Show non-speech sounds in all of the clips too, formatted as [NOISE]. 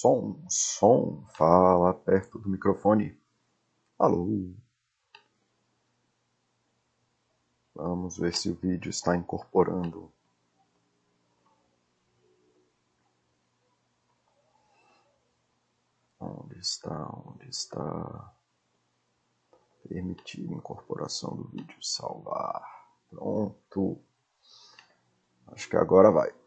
Som, som, fala perto do microfone. Alô. Vamos ver se o vídeo está incorporando. Onde está? Onde está? Permitir incorporação do vídeo. Salvar. Pronto. Acho que agora vai.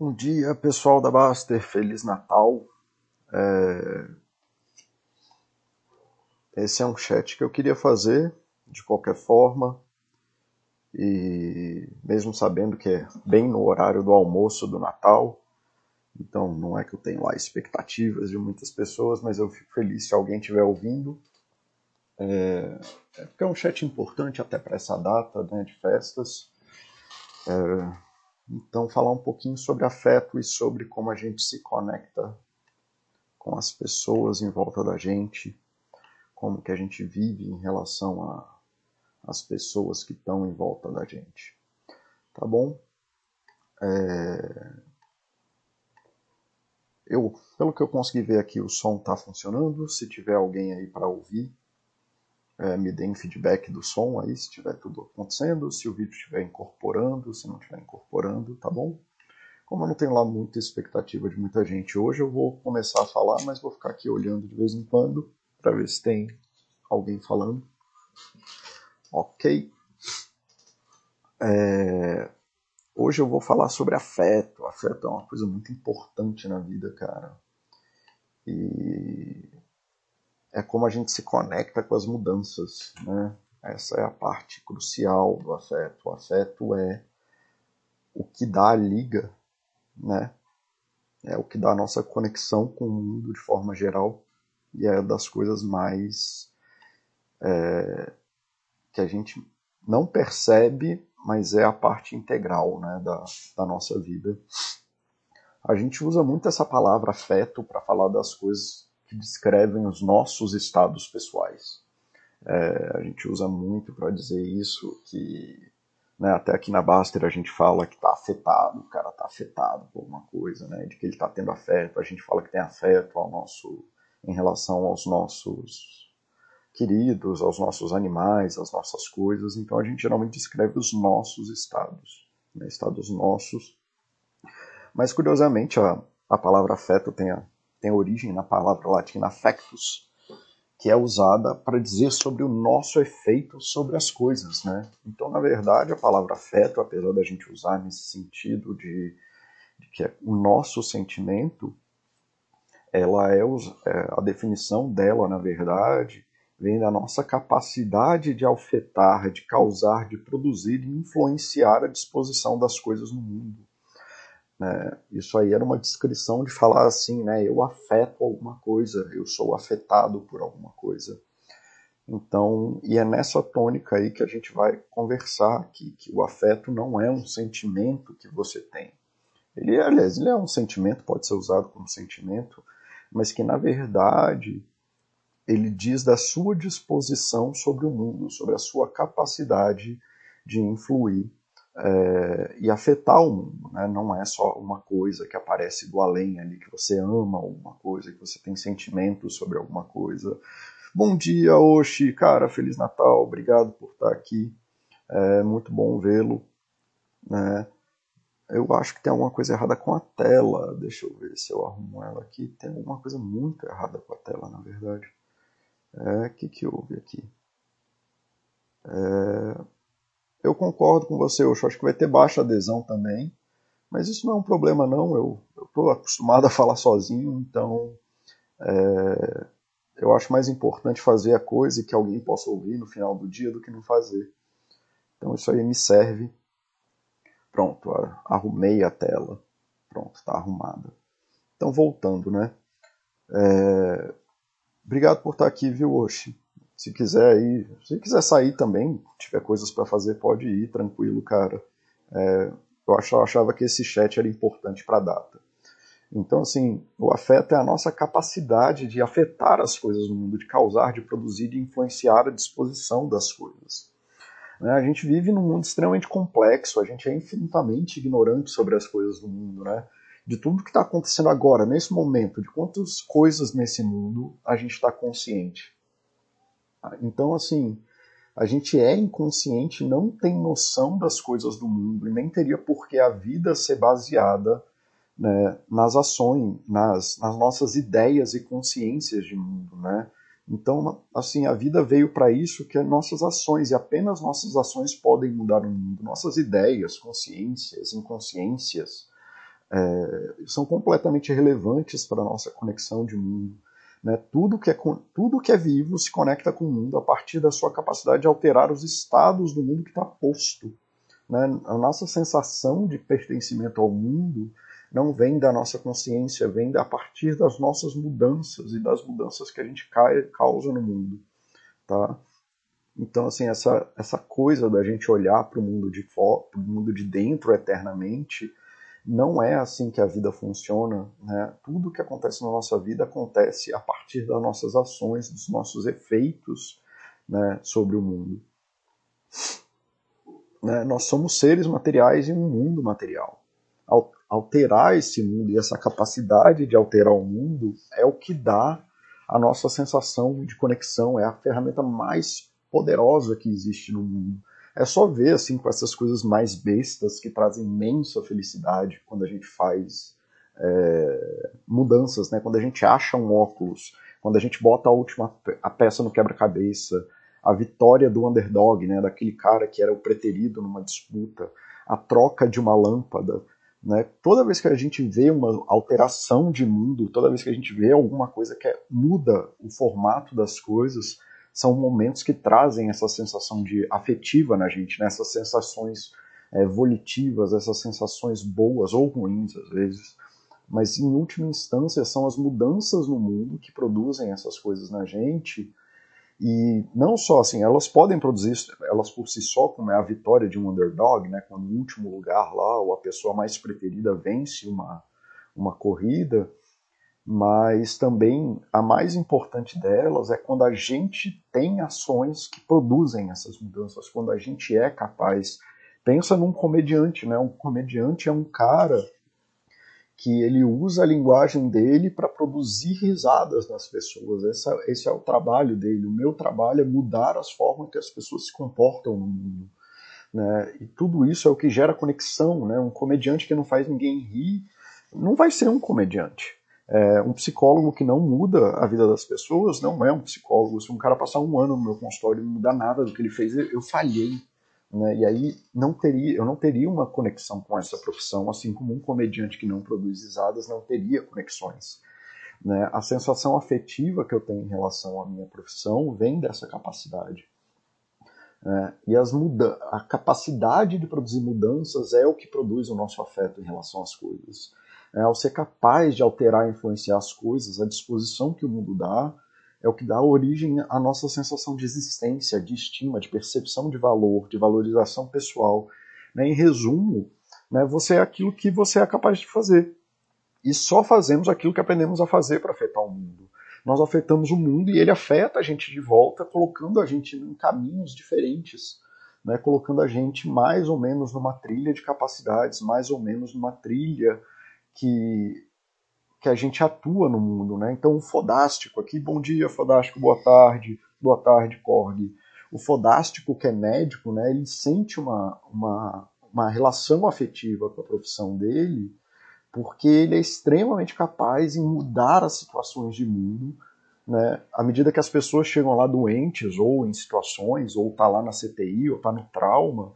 Bom dia, pessoal da Baster. Feliz Natal. É... Esse é um chat que eu queria fazer de qualquer forma. E mesmo sabendo que é bem no horário do almoço do Natal, então não é que eu tenho lá expectativas de muitas pessoas, mas eu fico feliz se alguém estiver ouvindo. É, é porque é um chat importante até para essa data né, de festas. É então, falar um pouquinho sobre afeto e sobre como a gente se conecta com as pessoas em volta da gente, como que a gente vive em relação às pessoas que estão em volta da gente. Tá bom? É... Eu, pelo que eu consegui ver aqui, o som está funcionando. Se tiver alguém aí para ouvir, é, me deem feedback do som aí, se estiver tudo acontecendo, se o vídeo estiver incorporando, se não estiver incorporando, tá bom? Como eu não tenho lá muita expectativa de muita gente hoje, eu vou começar a falar, mas vou ficar aqui olhando de vez em quando para ver se tem alguém falando. Ok. É... Hoje eu vou falar sobre afeto. Afeto é uma coisa muito importante na vida, cara. E é como a gente se conecta com as mudanças, né? Essa é a parte crucial do afeto. O afeto é o que dá a liga, né? É o que dá a nossa conexão com o mundo de forma geral e é das coisas mais é, que a gente não percebe, mas é a parte integral, né, da, da nossa vida. A gente usa muito essa palavra afeto para falar das coisas que descrevem os nossos estados pessoais. É, a gente usa muito para dizer isso, que né, até aqui na Baster a gente fala que está afetado, o cara está afetado por alguma coisa, né, de que ele está tendo afeto, a gente fala que tem afeto ao nosso, em relação aos nossos queridos, aos nossos animais, às nossas coisas, então a gente geralmente descreve os nossos estados, né, estados nossos. Mas curiosamente a, a palavra afeto tem a, tem origem na palavra latina affectus, que é usada para dizer sobre o nosso efeito sobre as coisas, né? Então, na verdade, a palavra afeto, apesar da gente usar nesse sentido de, de que é o nosso sentimento, ela é, é a definição dela, na verdade, vem da nossa capacidade de afetar, de causar, de produzir e influenciar a disposição das coisas no mundo. Né? Isso aí era uma descrição de falar assim, né? Eu afeto alguma coisa, eu sou afetado por alguma coisa. Então, e é nessa tônica aí que a gente vai conversar aqui, que o afeto não é um sentimento que você tem. Ele, aliás, ele é um sentimento, pode ser usado como sentimento, mas que na verdade ele diz da sua disposição sobre o mundo, sobre a sua capacidade de influir é, e afetar o mundo. Né? Não é só uma coisa que aparece do além ali, que você ama alguma coisa, que você tem sentimentos sobre alguma coisa. Bom dia, Oshi, cara, Feliz Natal, obrigado por estar aqui. É muito bom vê-lo. Né? Eu acho que tem alguma coisa errada com a tela. Deixa eu ver se eu arrumo ela aqui. Tem alguma coisa muito errada com a tela, na verdade. É, o que, que houve aqui? É, eu concordo com você, eu acho que vai ter baixa adesão também, mas isso não é um problema não, eu estou acostumado a falar sozinho, então é, eu acho mais importante fazer a coisa e que alguém possa ouvir no final do dia do que não fazer. Então isso aí me serve. Pronto, arrumei a tela. Pronto, está arrumada. Então voltando, né? É, obrigado por estar aqui, viu, Oshi? Se quiser ir, se quiser sair também, tiver coisas para fazer, pode ir, tranquilo, cara. É, eu achava que esse chat era importante para a data. Então, assim, o afeto é a nossa capacidade de afetar as coisas no mundo, de causar, de produzir, de influenciar a disposição das coisas. Né? A gente vive num mundo extremamente complexo, a gente é infinitamente ignorante sobre as coisas do mundo, né? De tudo que está acontecendo agora, nesse momento, de quantas coisas nesse mundo a gente está consciente. Então, assim, a gente é inconsciente, não tem noção das coisas do mundo e nem teria por que a vida ser baseada né, nas ações, nas, nas, nossas ideias e consciências de mundo, né? Então, assim, a vida veio para isso, que é nossas ações, e apenas nossas ações podem mudar o mundo. Nossas ideias, consciências, inconsciências, é, são completamente relevantes para a nossa conexão de mundo. Né? Tudo, que é, tudo que é vivo se conecta com o mundo a partir da sua capacidade de alterar os estados do mundo que está posto. Né? A nossa sensação de pertencimento ao mundo não vem da nossa consciência, vem a partir das nossas mudanças e das mudanças que a gente causa no mundo. Tá? Então, assim, essa, essa coisa da gente olhar para o mundo de fora, para o mundo de dentro eternamente, não é assim que a vida funciona. Né? Tudo que acontece na nossa vida acontece a partir das nossas ações, dos nossos efeitos né, sobre o mundo. Né? Nós somos seres materiais em um mundo material. Alterar esse mundo e essa capacidade de alterar o mundo é o que dá a nossa sensação de conexão, é a ferramenta mais poderosa que existe no mundo. É só ver assim com essas coisas mais bestas que trazem imensa felicidade quando a gente faz é, mudanças, né? Quando a gente acha um óculos, quando a gente bota a última a peça no quebra-cabeça, a vitória do underdog, né? Daquele cara que era o preterido numa disputa, a troca de uma lâmpada, né? Toda vez que a gente vê uma alteração de mundo, toda vez que a gente vê alguma coisa que é, muda o formato das coisas, são momentos que trazem essa sensação de afetiva na gente, né? essas sensações é, volitivas, essas sensações boas ou ruins às vezes, mas em última instância são as mudanças no mundo que produzem essas coisas na gente. E não só assim, elas podem produzir elas por si só, como é a vitória de um underdog, né, quando o último lugar lá, ou a pessoa mais preferida vence uma, uma corrida, mas também a mais importante delas é quando a gente tem ações que produzem essas mudanças, quando a gente é capaz. Pensa num comediante, né? Um comediante é um cara que ele usa a linguagem dele para produzir risadas nas pessoas. Esse é o trabalho dele. O meu trabalho é mudar as formas que as pessoas se comportam no mundo. Né? E tudo isso é o que gera conexão. Né? Um comediante que não faz ninguém rir não vai ser um comediante. É, um psicólogo que não muda a vida das pessoas não é um psicólogo. Se um cara passar um ano no meu consultório e não mudar nada do que ele fez, eu falhei. Né? E aí não teria, eu não teria uma conexão com essa profissão, assim como um comediante que não produz risadas não teria conexões. Né? A sensação afetiva que eu tenho em relação à minha profissão vem dessa capacidade. É, e as muda a capacidade de produzir mudanças é o que produz o nosso afeto em relação às coisas é, ao ser capaz de alterar e influenciar as coisas, a disposição que o mundo dá, é o que dá origem à nossa sensação de existência, de estima, de percepção de valor, de valorização pessoal. Né? Em resumo, né, você é aquilo que você é capaz de fazer. E só fazemos aquilo que aprendemos a fazer para afetar o mundo. Nós afetamos o mundo e ele afeta a gente de volta, colocando a gente em caminhos diferentes, né? colocando a gente mais ou menos numa trilha de capacidades, mais ou menos numa trilha que, que a gente atua no mundo. Né? Então, o fodástico aqui, bom dia, fodástico, boa tarde, boa tarde, Korg. O fodástico, que é médico, né, ele sente uma, uma, uma relação afetiva com a profissão dele, porque ele é extremamente capaz em mudar as situações de mundo, né? À medida que as pessoas chegam lá doentes, ou em situações, ou tá lá na CTI, ou tá no trauma,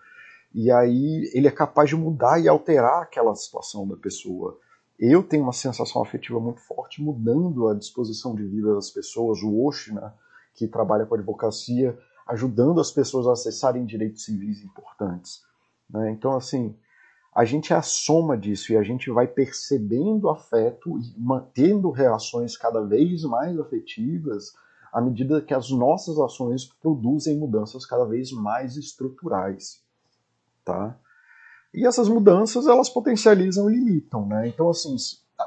e aí ele é capaz de mudar e alterar aquela situação da pessoa. Eu tenho uma sensação afetiva muito forte mudando a disposição de vida das pessoas, o Oshina, né, que trabalha com advocacia, ajudando as pessoas a acessarem direitos civis importantes. Né? Então, assim, a gente é a soma disso e a gente vai percebendo afeto e mantendo reações cada vez mais afetivas à medida que as nossas ações produzem mudanças cada vez mais estruturais tá? E essas mudanças elas potencializam e limitam, né? Então assim,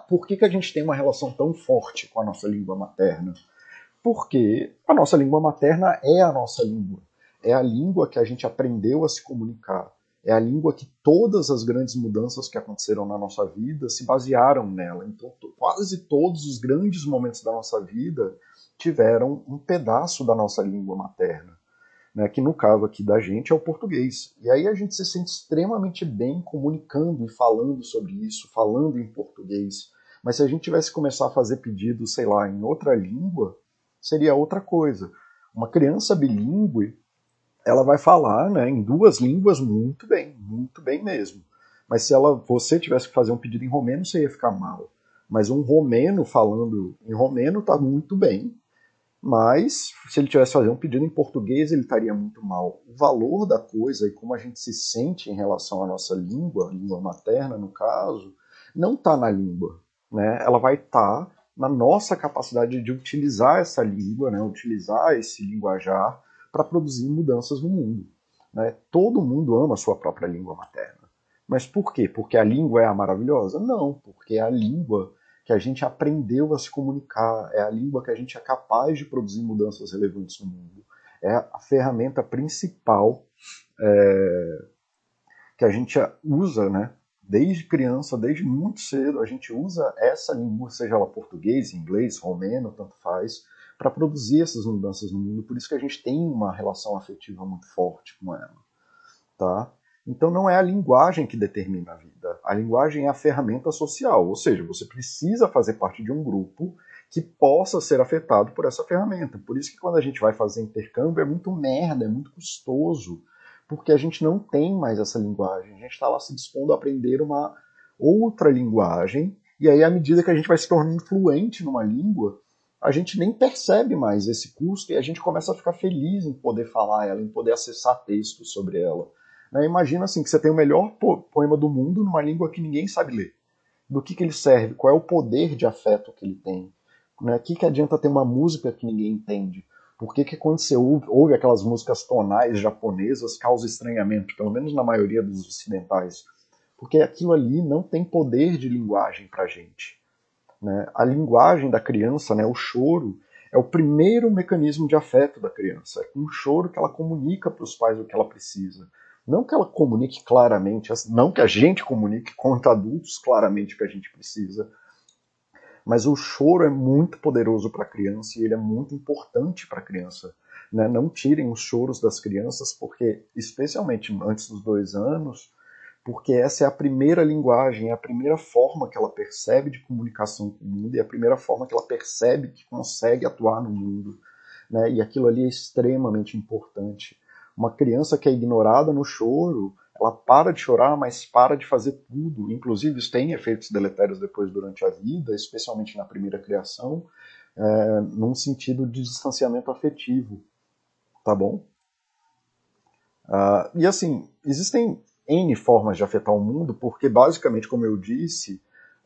por que, que a gente tem uma relação tão forte com a nossa língua materna? Porque a nossa língua materna é a nossa língua. É a língua que a gente aprendeu a se comunicar. É a língua que todas as grandes mudanças que aconteceram na nossa vida se basearam nela. Então, quase todos os grandes momentos da nossa vida tiveram um pedaço da nossa língua materna né, que no caso aqui da gente é o português. E aí a gente se sente extremamente bem comunicando e falando sobre isso, falando em português. Mas se a gente tivesse que começar a fazer pedido, sei lá, em outra língua, seria outra coisa. Uma criança bilíngue, ela vai falar né, em duas línguas muito bem, muito bem mesmo. Mas se ela, você tivesse que fazer um pedido em romeno, você ia ficar mal. Mas um romeno falando em romeno está muito bem, mas, se ele tivesse fazer um pedido em português, ele estaria muito mal. O valor da coisa e como a gente se sente em relação à nossa língua, língua materna no caso, não está na língua. Né? Ela vai estar tá na nossa capacidade de utilizar essa língua, né? utilizar esse linguajar para produzir mudanças no mundo. Né? Todo mundo ama a sua própria língua materna. Mas por quê? Porque a língua é a maravilhosa? Não, porque a língua que a gente aprendeu a se comunicar, é a língua que a gente é capaz de produzir mudanças relevantes no mundo. É a ferramenta principal é, que a gente usa, né? Desde criança, desde muito cedo, a gente usa essa língua, seja ela português, inglês, romeno, tanto faz, para produzir essas mudanças no mundo. Por isso que a gente tem uma relação afetiva muito forte com ela, tá? Então não é a linguagem que determina a vida. A linguagem é a ferramenta social, ou seja, você precisa fazer parte de um grupo que possa ser afetado por essa ferramenta. Por isso que quando a gente vai fazer intercâmbio é muito merda, é muito custoso, porque a gente não tem mais essa linguagem. A gente está lá se dispondo a aprender uma outra linguagem, e aí à medida que a gente vai se tornando fluente numa língua, a gente nem percebe mais esse custo e a gente começa a ficar feliz em poder falar ela, em poder acessar textos sobre ela. Né? Imagina assim que você tem o melhor poema do mundo numa língua que ninguém sabe ler. Do que, que ele serve? Qual é o poder de afeto que ele tem? Né? O que, que adianta ter uma música que ninguém entende? Por que, que quando você ouve, ouve aquelas músicas tonais japonesas causa estranhamento, pelo menos na maioria dos ocidentais? Porque aquilo ali não tem poder de linguagem para gente. Né? A linguagem da criança, né, o choro, é o primeiro mecanismo de afeto da criança. É com o choro que ela comunica para os pais o que ela precisa. Não que ela comunique claramente, não que a gente comunique contra adultos claramente o que a gente precisa, mas o choro é muito poderoso para a criança e ele é muito importante para a criança. Né? Não tirem os choros das crianças, porque, especialmente antes dos dois anos, porque essa é a primeira linguagem, é a primeira forma que ela percebe de comunicação com o mundo e é a primeira forma que ela percebe que consegue atuar no mundo. Né? E aquilo ali é extremamente importante. Uma criança que é ignorada no choro, ela para de chorar, mas para de fazer tudo. Inclusive, isso tem efeitos deletérios depois durante a vida, especialmente na primeira criação, é, num sentido de distanciamento afetivo. Tá bom? Uh, e assim, existem N formas de afetar o mundo, porque basicamente, como eu disse,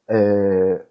é,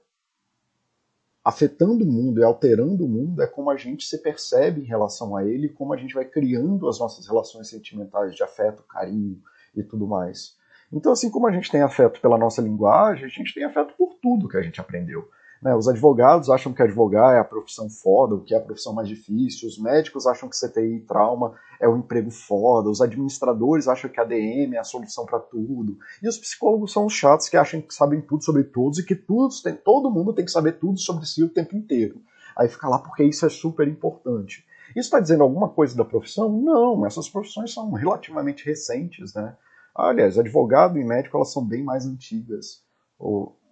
afetando o mundo e alterando o mundo é como a gente se percebe em relação a ele, como a gente vai criando as nossas relações sentimentais de afeto, carinho e tudo mais. Então, assim como a gente tem afeto pela nossa linguagem, a gente tem afeto por tudo que a gente aprendeu. Né? Os advogados acham que advogar é a profissão foda, o que é a profissão mais difícil. Os médicos acham que CTI e trauma é o emprego foda. Os administradores acham que ADM é a solução para tudo. E os psicólogos são os chatos que acham que sabem tudo sobre todos e que tudo, tem, todo mundo tem que saber tudo sobre si o tempo inteiro. Aí fica lá porque isso é super importante. Isso está dizendo alguma coisa da profissão? Não, essas profissões são relativamente recentes, né? Aliás, advogado e médico elas são bem mais antigas.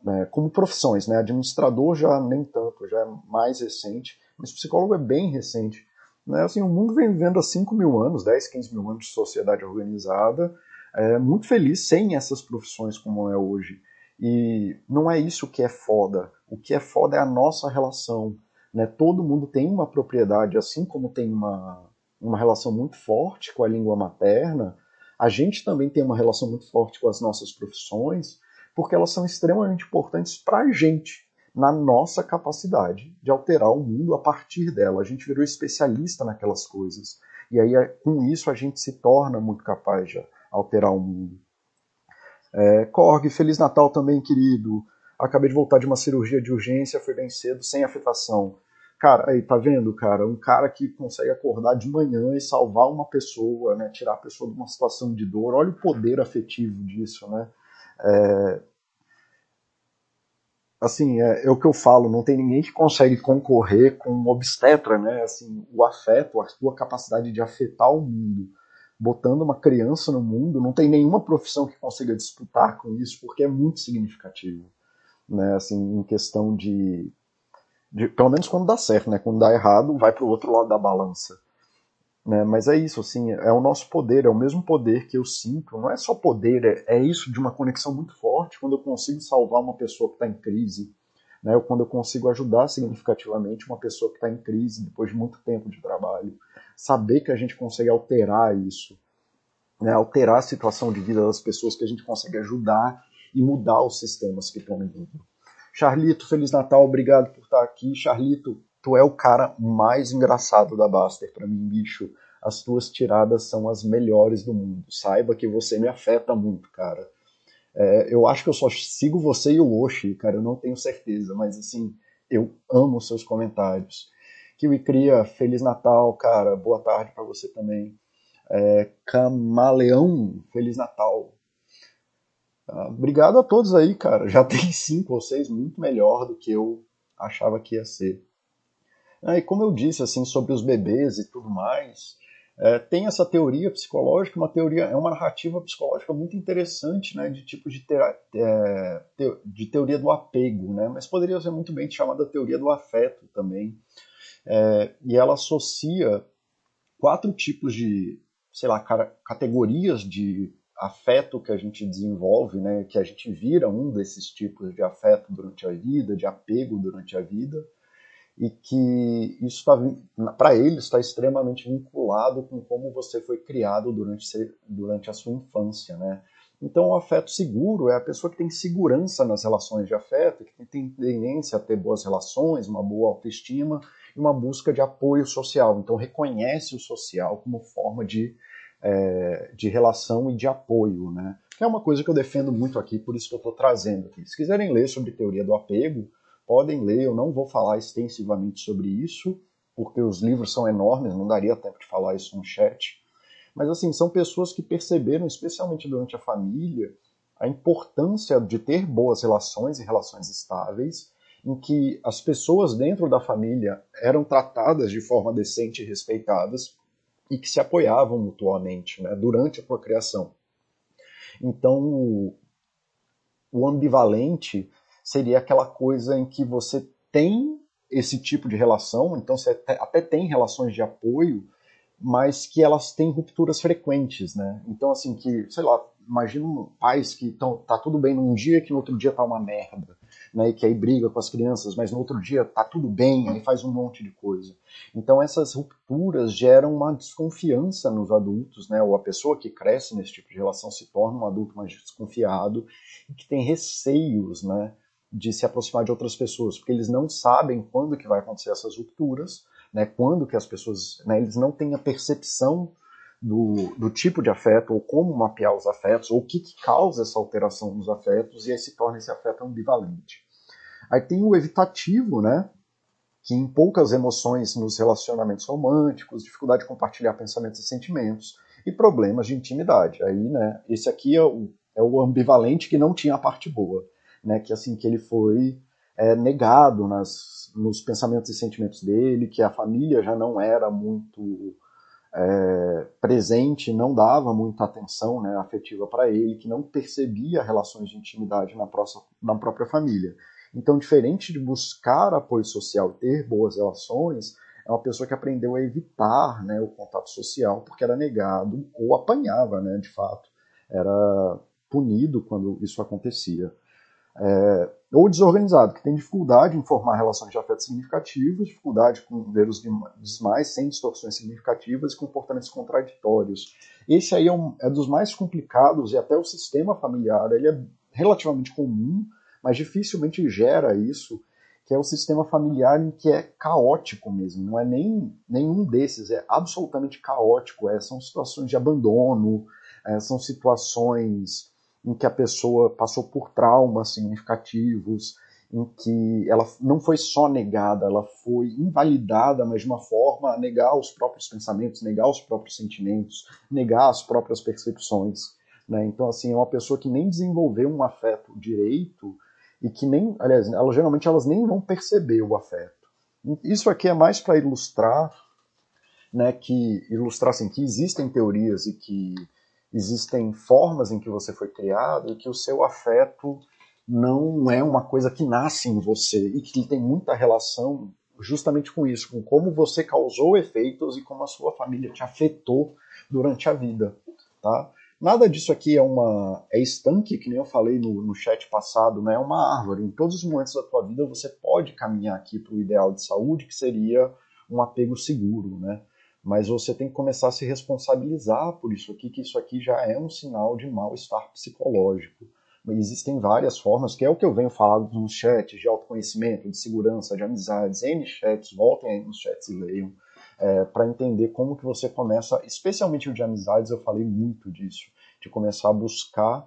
Né, como profissões, né? Administrador já nem tanto, já é mais recente, mas psicólogo é bem recente. Né? Assim, o mundo vem vivendo há 5 mil anos, 10, 15 mil anos de sociedade organizada, é, muito feliz sem essas profissões como é hoje. E não é isso que é foda. O que é foda é a nossa relação. Né? Todo mundo tem uma propriedade, assim como tem uma, uma relação muito forte com a língua materna, a gente também tem uma relação muito forte com as nossas profissões, porque elas são extremamente importantes para a gente, na nossa capacidade de alterar o mundo a partir dela. A gente virou especialista naquelas coisas. E aí, com isso, a gente se torna muito capaz de alterar o mundo. É, Korg, Feliz Natal também, querido. acabei de voltar de uma cirurgia de urgência, fui bem cedo, sem afetação. Cara, aí, tá vendo, cara? Um cara que consegue acordar de manhã e salvar uma pessoa, né? Tirar a pessoa de uma situação de dor. Olha o poder afetivo disso, né? É... Assim, é, é, o que eu falo, não tem ninguém que consegue concorrer com um obstetra, né? Assim, o afeto, a sua capacidade de afetar o mundo, botando uma criança no mundo, não tem nenhuma profissão que consiga disputar com isso, porque é muito significativo, né? Assim, em questão de de, pelo menos quando dá certo, né? Quando dá errado, vai para o outro lado da balança. Né? Mas é isso, assim, é o nosso poder, é o mesmo poder que eu sinto. Não é só poder, é, é isso de uma conexão muito forte quando eu consigo salvar uma pessoa que está em crise, né? Ou quando eu consigo ajudar significativamente uma pessoa que está em crise depois de muito tempo de trabalho. Saber que a gente consegue alterar isso, né? alterar a situação de vida das pessoas, que a gente consegue ajudar e mudar os sistemas que estão em mundo. Charlito, Feliz Natal, obrigado por estar aqui. Charlito, tu é o cara mais engraçado da Baster para mim, bicho. As tuas tiradas são as melhores do mundo. Saiba que você me afeta muito, cara. É, eu acho que eu só sigo você e o Oshi, cara, eu não tenho certeza, mas assim, eu amo seus comentários. Kiwi Cria, Feliz Natal, cara, boa tarde para você também. É, Camaleão, Feliz Natal. Ah, obrigado a todos aí, cara. Já [LAUGHS] tem cinco ou seis, muito melhor do que eu achava que ia ser. Ah, e como eu disse, assim, sobre os bebês e tudo mais, é, tem essa teoria psicológica, uma teoria, é uma narrativa psicológica muito interessante, né, de tipo de, ter, é, de teoria do apego, né, mas poderia ser muito bem chamada teoria do afeto também. É, e ela associa quatro tipos de, sei lá, categorias de afeto que a gente desenvolve, né, que a gente vira um desses tipos de afeto durante a vida, de apego durante a vida, e que isso tá, para ele está extremamente vinculado com como você foi criado durante, durante a sua infância, né? Então, o afeto seguro é a pessoa que tem segurança nas relações de afeto, que tem tendência a ter boas relações, uma boa autoestima e uma busca de apoio social. Então, reconhece o social como forma de é, de relação e de apoio, né? Que é uma coisa que eu defendo muito aqui, por isso que eu estou trazendo aqui. Se quiserem ler sobre teoria do apego, podem ler. Eu não vou falar extensivamente sobre isso, porque os livros são enormes, não daria tempo de falar isso no chat. Mas assim, são pessoas que perceberam, especialmente durante a família, a importância de ter boas relações e relações estáveis, em que as pessoas dentro da família eram tratadas de forma decente e respeitadas, e que se apoiavam mutuamente né, durante a procriação. Então, o, o ambivalente seria aquela coisa em que você tem esse tipo de relação, então você até tem relações de apoio, mas que elas têm rupturas frequentes, né? Então, assim, que, sei lá, imagina pais que estão tá tudo bem num dia que no outro dia tá uma merda né, e que aí briga com as crianças, mas no outro dia tá tudo bem, aí faz um monte de coisa. Então essas rupturas geram uma desconfiança nos adultos, né, ou a pessoa que cresce nesse tipo de relação se torna um adulto mais desconfiado e que tem receios, né, de se aproximar de outras pessoas, porque eles não sabem quando que vai acontecer essas rupturas, né, quando que as pessoas, né, eles não têm a percepção do, do, tipo de afeto, ou como mapear os afetos, ou o que, que causa essa alteração nos afetos, e aí se torna esse afeto ambivalente. Aí tem o evitativo, né? Que em poucas emoções nos relacionamentos românticos, dificuldade de compartilhar pensamentos e sentimentos, e problemas de intimidade. Aí, né? Esse aqui é o, é o ambivalente que não tinha a parte boa, né? Que assim que ele foi é, negado nas, nos pensamentos e sentimentos dele, que a família já não era muito é, presente, não dava muita atenção né, afetiva para ele, que não percebia relações de intimidade na, próxima, na própria família. Então, diferente de buscar apoio social ter boas relações, é uma pessoa que aprendeu a evitar né, o contato social porque era negado ou apanhava, né, de fato. Era punido quando isso acontecia. É, ou desorganizado, que tem dificuldade em formar relações de afeto significativas, dificuldade com ver os demais sem distorções significativas e comportamentos contraditórios. Esse aí é, um, é dos mais complicados e até o sistema familiar ele é relativamente comum, mas dificilmente gera isso, que é o sistema familiar em que é caótico mesmo. Não é nem nenhum desses, é absolutamente caótico. É, são situações de abandono, é, são situações em que a pessoa passou por traumas significativos, em que ela não foi só negada, ela foi invalidada, mas de uma forma a negar os próprios pensamentos, negar os próprios sentimentos, negar as próprias percepções. Né? Então, assim, é uma pessoa que nem desenvolveu um afeto direito e que nem, aliás, ela, geralmente elas nem vão perceber o afeto. Isso aqui é mais para ilustrar, né, que ilustrar assim, que existem teorias e que existem formas em que você foi criado e que o seu afeto não é uma coisa que nasce em você e que tem muita relação justamente com isso, com como você causou efeitos e como a sua família te afetou durante a vida, tá? Nada disso aqui é uma é estanque, que nem eu falei no, no chat passado, né? É uma árvore. Em todos os momentos da tua vida você pode caminhar aqui para o ideal de saúde, que seria um apego seguro, né? Mas você tem que começar a se responsabilizar por isso aqui, que isso aqui já é um sinal de mal-estar psicológico. Existem várias formas, que é o que eu venho falando nos chats de autoconhecimento, de segurança, de amizades, N chats, voltem aí nos chats e leiam, é, para entender como que você começa, especialmente o de amizades, eu falei muito disso, de começar a buscar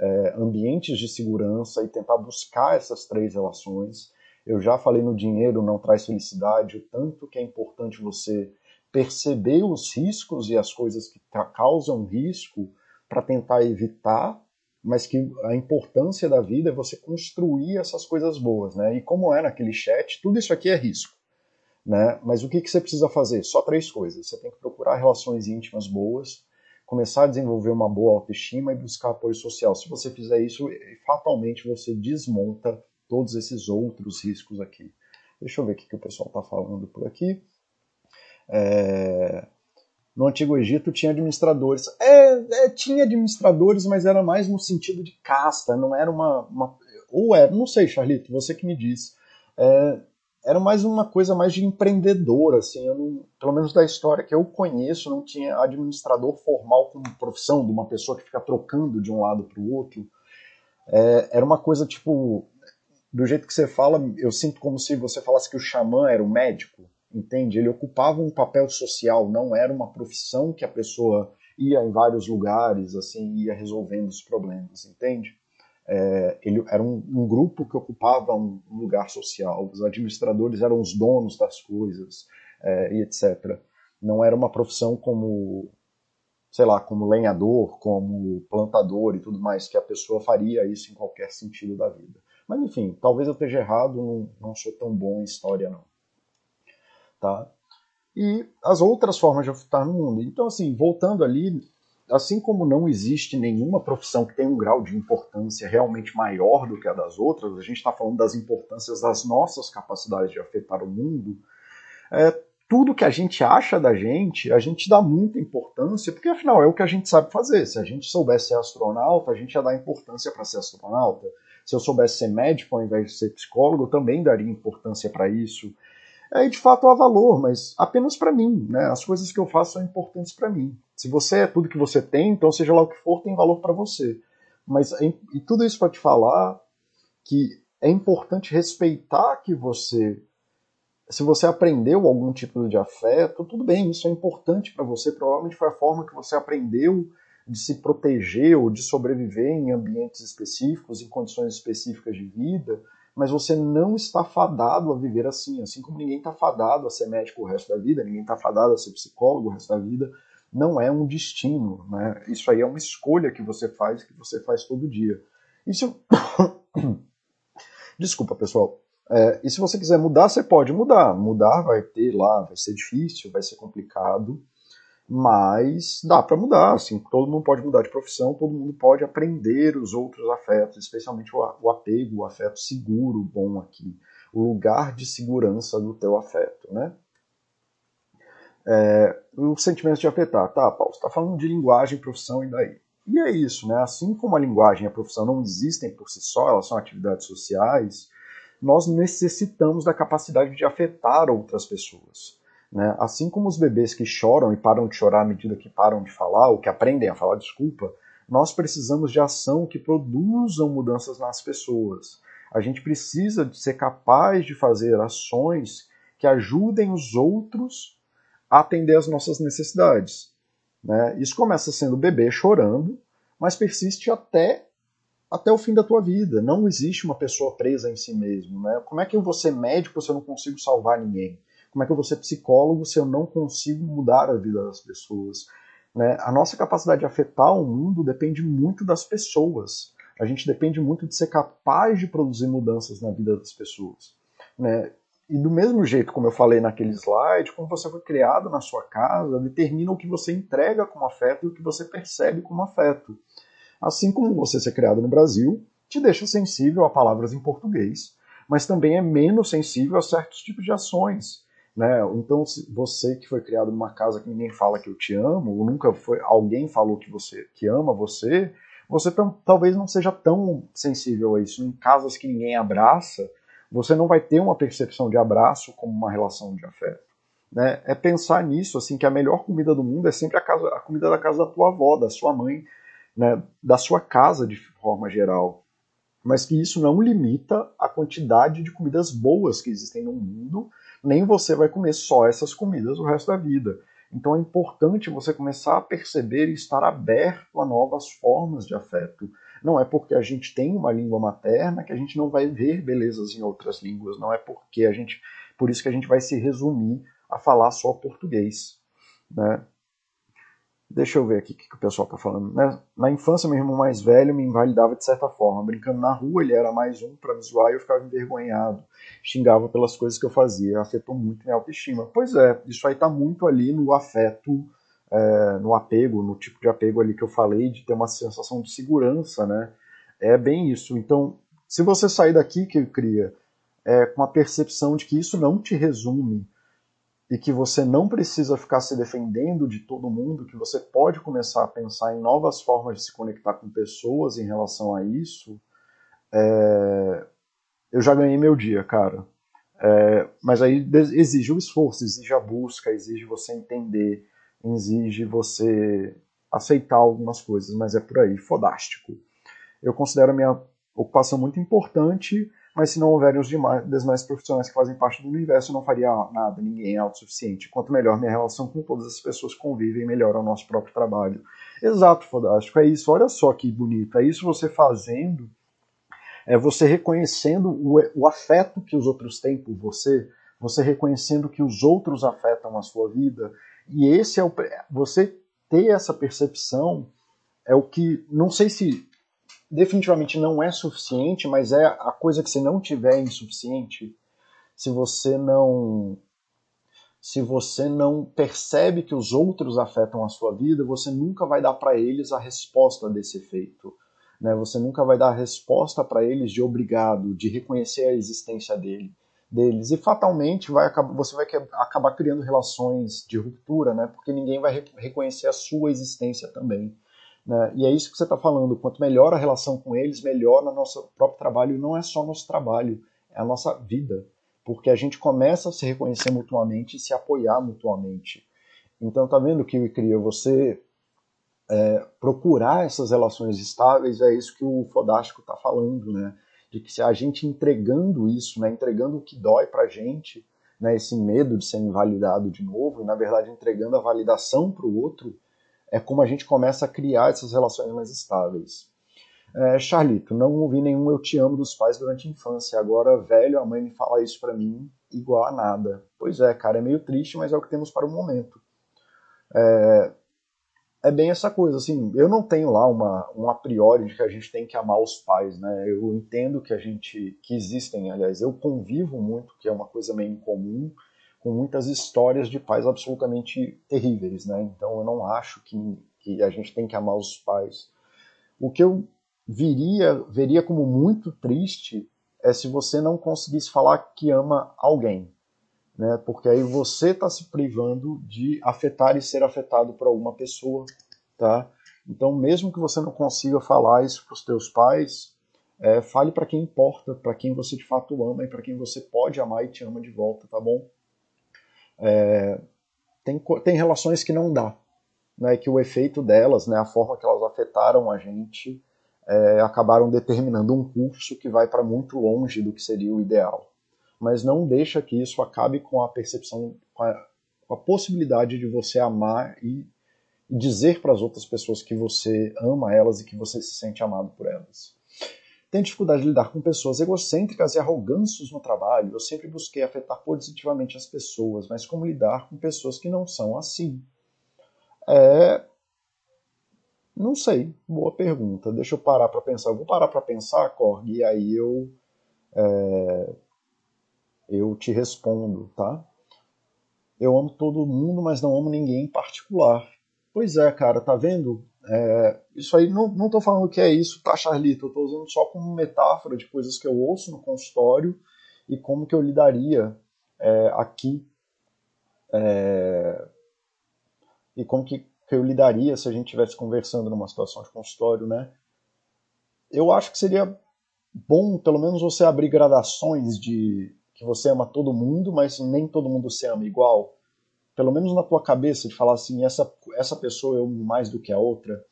é, ambientes de segurança e tentar buscar essas três relações. Eu já falei no dinheiro não traz felicidade, o tanto que é importante você perceber os riscos e as coisas que causam risco para tentar evitar, mas que a importância da vida é você construir essas coisas boas, né? E como é naquele chat, tudo isso aqui é risco, né? Mas o que, que você precisa fazer? Só três coisas. Você tem que procurar relações íntimas boas, começar a desenvolver uma boa autoestima e buscar apoio social. Se você fizer isso, fatalmente você desmonta todos esses outros riscos aqui. Deixa eu ver o que, que o pessoal está falando por aqui. É, no Antigo Egito tinha administradores. É, é, tinha administradores, mas era mais no sentido de casta, não era uma. uma ou era, não sei, Charlito, você que me diz. É, era mais uma coisa mais de empreendedor, assim, não, pelo menos da história que eu conheço, não tinha administrador formal como profissão, de uma pessoa que fica trocando de um lado para o outro. É, era uma coisa tipo, do jeito que você fala, eu sinto como se você falasse que o xamã era o médico entende? Ele ocupava um papel social, não era uma profissão que a pessoa ia em vários lugares, assim, ia resolvendo os problemas, entende? É, ele era um, um, grupo que ocupava um, um, lugar social, os administradores eram os donos das coisas, é, e etc. Não era uma profissão como, sei lá, como lenhador, como plantador e tudo mais, que a pessoa faria isso em qualquer sentido da vida. Mas enfim, talvez eu esteja errado, não, não sou tão bom em história não tá? E as outras formas de afetar no mundo. Então, assim, voltando ali, assim como não existe nenhuma profissão que tenha um grau de importância realmente maior do que a das outras, a gente está falando das importâncias das nossas capacidades de afetar o mundo, é, tudo que a gente acha da gente, a gente dá muita importância, porque afinal é o que a gente sabe fazer. Se a gente soubesse ser astronauta, a gente ia dar importância para ser astronauta. Se eu soubesse ser médico ao invés de ser psicólogo, eu também daria importância para isso aí de fato há valor, mas apenas para mim. Né? As coisas que eu faço são importantes para mim. Se você é tudo que você tem, então seja lá o que for, tem valor para você. Mas e tudo isso para te falar que é importante respeitar que você se você aprendeu algum tipo de afeto, tudo bem, isso é importante para você, provavelmente foi a forma que você aprendeu de se proteger ou de sobreviver em ambientes específicos, em condições específicas de vida, mas você não está fadado a viver assim, assim como ninguém está fadado a ser médico o resto da vida, ninguém está fadado a ser psicólogo o resto da vida, não é um destino, né? Isso aí é uma escolha que você faz, que você faz todo dia. E se... [COUGHS] Desculpa, pessoal. É, e se você quiser mudar, você pode mudar. Mudar vai ter lá, vai ser difícil, vai ser complicado, mas dá para mudar, assim, todo mundo pode mudar de profissão, todo mundo pode aprender os outros afetos, especialmente o apego, o afeto seguro, bom aqui, o lugar de segurança do teu afeto, né? É, o sentimento de afetar, tá, Paulo, você está falando de linguagem, profissão e daí? E é isso, né? Assim como a linguagem e a profissão não existem por si só, elas são atividades sociais, nós necessitamos da capacidade de afetar outras pessoas. Né? Assim como os bebês que choram e param de chorar à medida que param de falar, ou que aprendem a falar desculpa, nós precisamos de ação que produzam mudanças nas pessoas. A gente precisa de ser capaz de fazer ações que ajudem os outros a atender às nossas necessidades. Né? Isso começa sendo o bebê chorando, mas persiste até até o fim da tua vida. Não existe uma pessoa presa em si mesmo. Né? Como é que eu vou ser médico se eu não consigo salvar ninguém? Como é que eu vou ser psicólogo se eu não consigo mudar a vida das pessoas? Né? A nossa capacidade de afetar o mundo depende muito das pessoas. A gente depende muito de ser capaz de produzir mudanças na vida das pessoas. Né? E do mesmo jeito, como eu falei naquele slide, como você foi criado na sua casa, determina o que você entrega como afeto e o que você percebe como afeto. Assim como você ser criado no Brasil, te deixa sensível a palavras em português, mas também é menos sensível a certos tipos de ações. Né? Então, você que foi criado numa casa que ninguém fala que eu te amo, ou nunca foi alguém falou que você que ama você, você talvez não seja tão sensível a isso. Em casas que ninguém abraça, você não vai ter uma percepção de abraço como uma relação de afeto. Né? É pensar nisso, assim, que a melhor comida do mundo é sempre a, casa, a comida da casa da tua avó, da sua mãe, né? da sua casa de forma geral. Mas que isso não limita a quantidade de comidas boas que existem no mundo, nem você vai comer só essas comidas o resto da vida. Então é importante você começar a perceber e estar aberto a novas formas de afeto. Não é porque a gente tem uma língua materna que a gente não vai ver belezas em outras línguas. Não é porque a gente, por isso que a gente vai se resumir a falar só português, né? Deixa eu ver aqui o que, o pessoal está falando. Né? Na infância, meu irmão mais velho me invalidava de certa forma. Brincando na rua, ele era mais um para me zoar e eu ficava envergonhado. Xingava pelas coisas que eu fazia. Afetou muito minha autoestima. Pois é, isso aí está muito ali no afeto é, no apego, no tipo de apego ali que eu falei, de ter uma sensação de segurança, né? É bem isso. Então, se você sair daqui que cria é, com a percepção de que isso não te resume e que você não precisa ficar se defendendo de todo mundo, que você pode começar a pensar em novas formas de se conectar com pessoas em relação a isso, é, eu já ganhei meu dia, cara. É, mas aí exige o esforço, exige a busca, exige você entender exige você aceitar algumas coisas, mas é por aí, fodástico. Eu considero a minha ocupação muito importante, mas se não houverem os demais, profissionais que fazem parte do universo, eu não faria nada, ninguém é autossuficiente. Quanto melhor minha relação com todas as pessoas convivem, melhor é o nosso próprio trabalho. Exato, fodástico, é isso. Olha só que bonito. É isso você fazendo, é você reconhecendo o, o afeto que os outros têm por você, você reconhecendo que os outros afetam a sua vida, e esse é o você ter essa percepção é o que não sei se definitivamente não é suficiente, mas é a coisa que se não tiver insuficiente. Se você não se você não percebe que os outros afetam a sua vida, você nunca vai dar para eles a resposta desse efeito. Né? Você nunca vai dar a resposta para eles de obrigado, de reconhecer a existência dele deles e fatalmente vai você vai acabar criando relações de ruptura, né? Porque ninguém vai reconhecer a sua existência também. Né? E é isso que você está falando. Quanto melhor a relação com eles, melhor no nosso próprio trabalho. E não é só nosso trabalho, é a nossa vida. Porque a gente começa a se reconhecer mutuamente e se apoiar mutuamente. Então, tá vendo que cria você é, procurar essas relações estáveis, é isso que o Fodástico está falando, né? de que se a gente entregando isso, né, entregando o que dói para a gente, né, esse medo de ser invalidado de novo, e na verdade entregando a validação para o outro, é como a gente começa a criar essas relações mais estáveis. É, Charlito, não ouvi nenhum eu te amo dos pais durante a infância, agora velho, a mãe me fala isso para mim igual a nada. Pois é, cara, é meio triste, mas é o que temos para o momento. É, é bem essa coisa, assim, eu não tenho lá uma, um a priori de que a gente tem que amar os pais, né? Eu entendo que a gente, que existem, aliás, eu convivo muito, que é uma coisa meio incomum, com muitas histórias de pais absolutamente terríveis, né? Então eu não acho que, que a gente tem que amar os pais. O que eu viria, veria como muito triste é se você não conseguisse falar que ama alguém, né? Porque aí você está se privando de afetar e ser afetado por alguma pessoa, tá? Então, mesmo que você não consiga falar isso para os teus pais, é, fale para quem importa, para quem você de fato ama e para quem você pode amar e te ama de volta, tá bom? É, tem, tem relações que não dá, né? Que o efeito delas, né? A forma que elas afetaram a gente, é, acabaram determinando um curso que vai para muito longe do que seria o ideal mas não deixa que isso acabe com a percepção, com a, com a possibilidade de você amar e, e dizer para as outras pessoas que você ama elas e que você se sente amado por elas. Tenho dificuldade de lidar com pessoas egocêntricas e arrogantes no trabalho. Eu sempre busquei afetar positivamente as pessoas, mas como lidar com pessoas que não são assim? É. Não sei. Boa pergunta. Deixa eu parar para pensar. Eu vou parar para pensar, Korg, e aí eu. É... Eu te respondo, tá? Eu amo todo mundo, mas não amo ninguém em particular. Pois é, cara, tá vendo? É, isso aí, não, tô falando que é isso, tá, Charlito? Eu tô usando só como metáfora de coisas que eu ouço no consultório e como que eu lidaria é, aqui. É, e como que, que eu lidaria se a gente estivesse conversando numa situação de consultório, né? Eu acho que seria bom, pelo menos, você abrir gradações de que você ama todo mundo, mas nem todo mundo se ama igual pelo menos na tua cabeça, de falar assim, essa, essa pessoa eu mais do que a outra,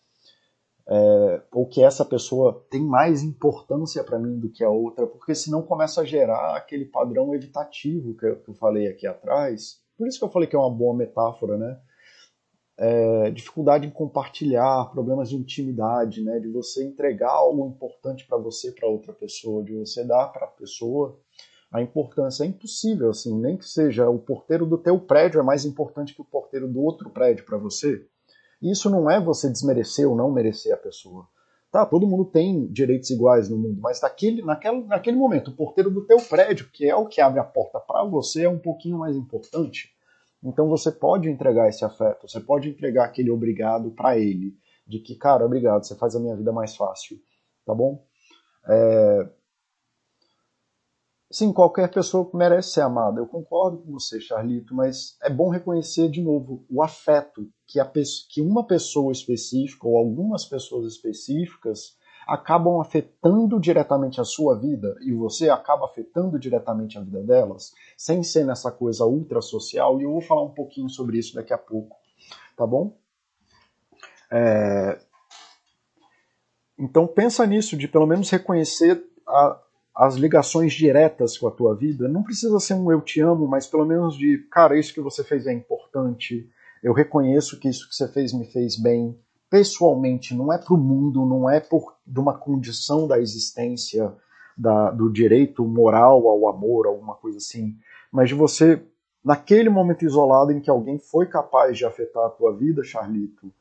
é, ou que essa pessoa tem mais importância para mim do que a outra, porque senão começa a gerar aquele padrão evitativo que eu, que eu, falei aqui atrás. Por isso que eu falei que é uma boa metáfora, né? É, dificuldade em compartilhar, problemas de intimidade, né? De você entregar algo importante para você, para outra pessoa, de você dar para a pessoa a importância. É impossível, assim, nem que seja o porteiro do teu prédio é mais importante que o porteiro do outro prédio para você. Isso não é você desmerecer ou não merecer a pessoa. Tá, todo mundo tem direitos iguais no mundo, mas naquele, naquele, naquele momento, o porteiro do teu prédio, que é o que abre a porta para você, é um pouquinho mais importante. Então você pode entregar esse afeto, você pode entregar aquele obrigado para ele, de que, cara, obrigado, você faz a minha vida mais fácil, tá bom? É, Sim, qualquer pessoa merece ser amada. Eu concordo com você, Charlito, mas é bom reconhecer de novo o afeto que, a, que uma pessoa específica ou algumas pessoas específicas acabam afetando diretamente a sua vida e você acaba afetando diretamente a vida delas, sem ser nessa coisa ultra social. E eu vou falar um pouquinho sobre isso daqui a pouco, tá bom? É... Então pensa nisso, de pelo menos reconhecer a, as ligações diretas com a tua vida, não precisa ser um eu te amo, mas pelo menos de, cara, isso que você fez é importante, eu reconheço que isso que você fez me fez bem, pessoalmente, não é para o mundo, não é por de uma condição da existência, da, do direito moral ao amor, alguma coisa assim, mas de você, naquele momento isolado em que alguém foi capaz de afetar a tua vida, Charlito,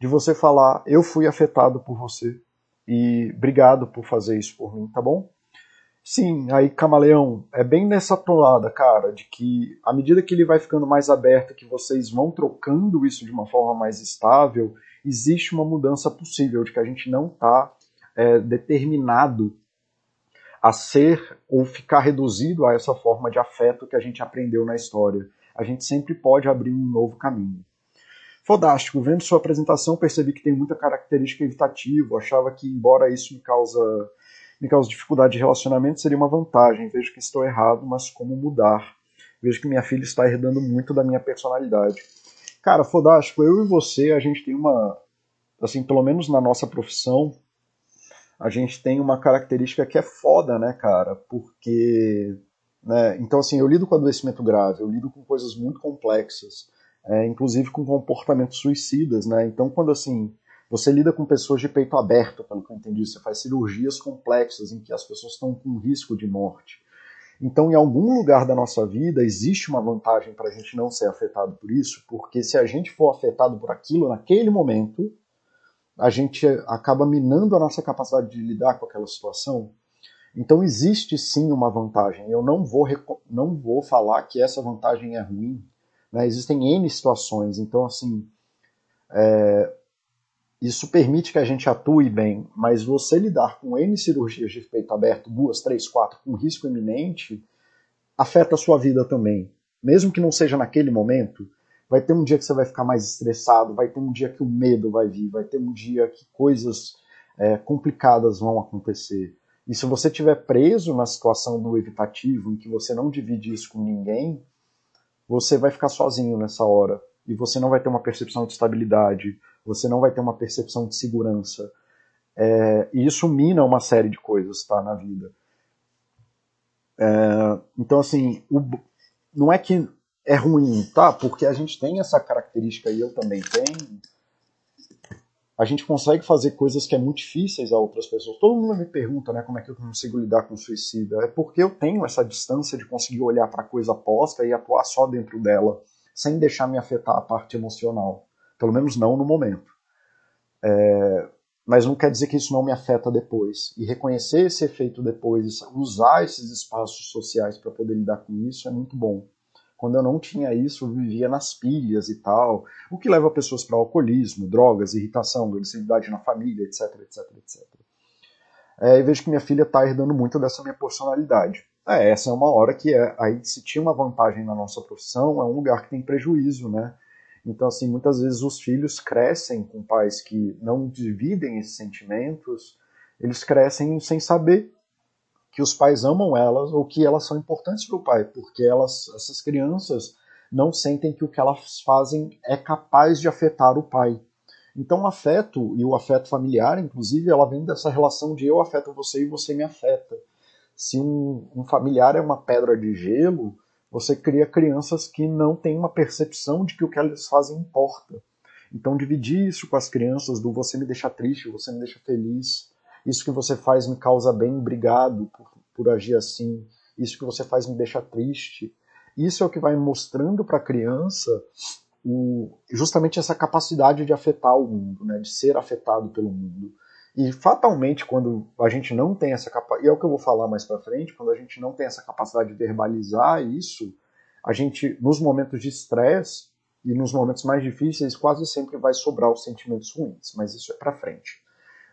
de você falar, eu fui afetado por você, e obrigado por fazer isso por mim, tá bom? Sim, aí Camaleão, é bem nessa toada, cara, de que à medida que ele vai ficando mais aberto, que vocês vão trocando isso de uma forma mais estável, existe uma mudança possível, de que a gente não está é, determinado a ser ou ficar reduzido a essa forma de afeto que a gente aprendeu na história. A gente sempre pode abrir um novo caminho. Fodástico, vendo sua apresentação, percebi que tem muita característica evitativa. Achava que, embora isso me causa me causa dificuldade de relacionamento, seria uma vantagem. Vejo que estou errado, mas como mudar? Vejo que minha filha está herdando muito da minha personalidade. Cara, fodástico, eu e você, a gente tem uma. Assim, pelo menos na nossa profissão, a gente tem uma característica que é foda, né, cara? Porque. Né, então, assim, eu lido com adoecimento grave, eu lido com coisas muito complexas, é, inclusive com comportamentos suicidas, né? Então, quando assim você lida com pessoas de peito aberto, pelo que eu entendi. Você faz cirurgias complexas em que as pessoas estão com risco de morte. Então, em algum lugar da nossa vida, existe uma vantagem para a gente não ser afetado por isso, porque se a gente for afetado por aquilo naquele momento, a gente acaba minando a nossa capacidade de lidar com aquela situação. Então, existe sim uma vantagem. Eu não vou, não vou falar que essa vantagem é ruim. Né? Existem N situações. Então, assim, é, isso permite que a gente atue bem, mas você lidar com N cirurgias de peito aberto, duas, três, quatro, com risco iminente, afeta a sua vida também. Mesmo que não seja naquele momento, vai ter um dia que você vai ficar mais estressado, vai ter um dia que o medo vai vir, vai ter um dia que coisas é, complicadas vão acontecer. E se você estiver preso na situação do evitativo, em que você não divide isso com ninguém, você vai ficar sozinho nessa hora. E você não vai ter uma percepção de estabilidade, você não vai ter uma percepção de segurança. É, e isso mina uma série de coisas tá, na vida. É, então, assim, o, não é que é ruim, tá? Porque a gente tem essa característica e eu também tenho. a gente consegue fazer coisas que é muito difíceis a outras pessoas. Todo mundo me pergunta, né, como é que eu consigo lidar com suicídio. É porque eu tenho essa distância de conseguir olhar para a coisa posta e atuar só dentro dela, sem deixar me afetar a parte emocional. Pelo menos não no momento. É, mas não quer dizer que isso não me afeta depois. E reconhecer esse efeito depois, usar esses espaços sociais para poder lidar com isso é muito bom. Quando eu não tinha isso, eu vivia nas pilhas e tal, o que leva pessoas para alcoolismo, drogas, irritação, agressividade na família, etc, etc, etc. É, e vejo que minha filha está herdando muito dessa minha personalidade. É, essa é uma hora que é, aí se tinha uma vantagem na nossa profissão, é um lugar que tem prejuízo, né? Então, assim, muitas vezes os filhos crescem com pais que não dividem esses sentimentos, eles crescem sem saber que os pais amam elas ou que elas são importantes para o pai, porque elas, essas crianças não sentem que o que elas fazem é capaz de afetar o pai. Então o afeto e o afeto familiar, inclusive, ela vem dessa relação de eu afeto você e você me afeta. Se um, um familiar é uma pedra de gelo, você cria crianças que não têm uma percepção de que o que elas fazem importa. Então dividir isso com as crianças do você me deixa triste, você me deixa feliz, isso que você faz me causa bem, obrigado por, por agir assim. Isso que você faz me deixa triste. Isso é o que vai mostrando para a criança o, justamente essa capacidade de afetar o mundo, né, de ser afetado pelo mundo. E fatalmente, quando a gente não tem essa capacidade, e é o que eu vou falar mais para frente, quando a gente não tem essa capacidade de verbalizar isso, a gente, nos momentos de estresse e nos momentos mais difíceis, quase sempre vai sobrar os sentimentos ruins, mas isso é para frente.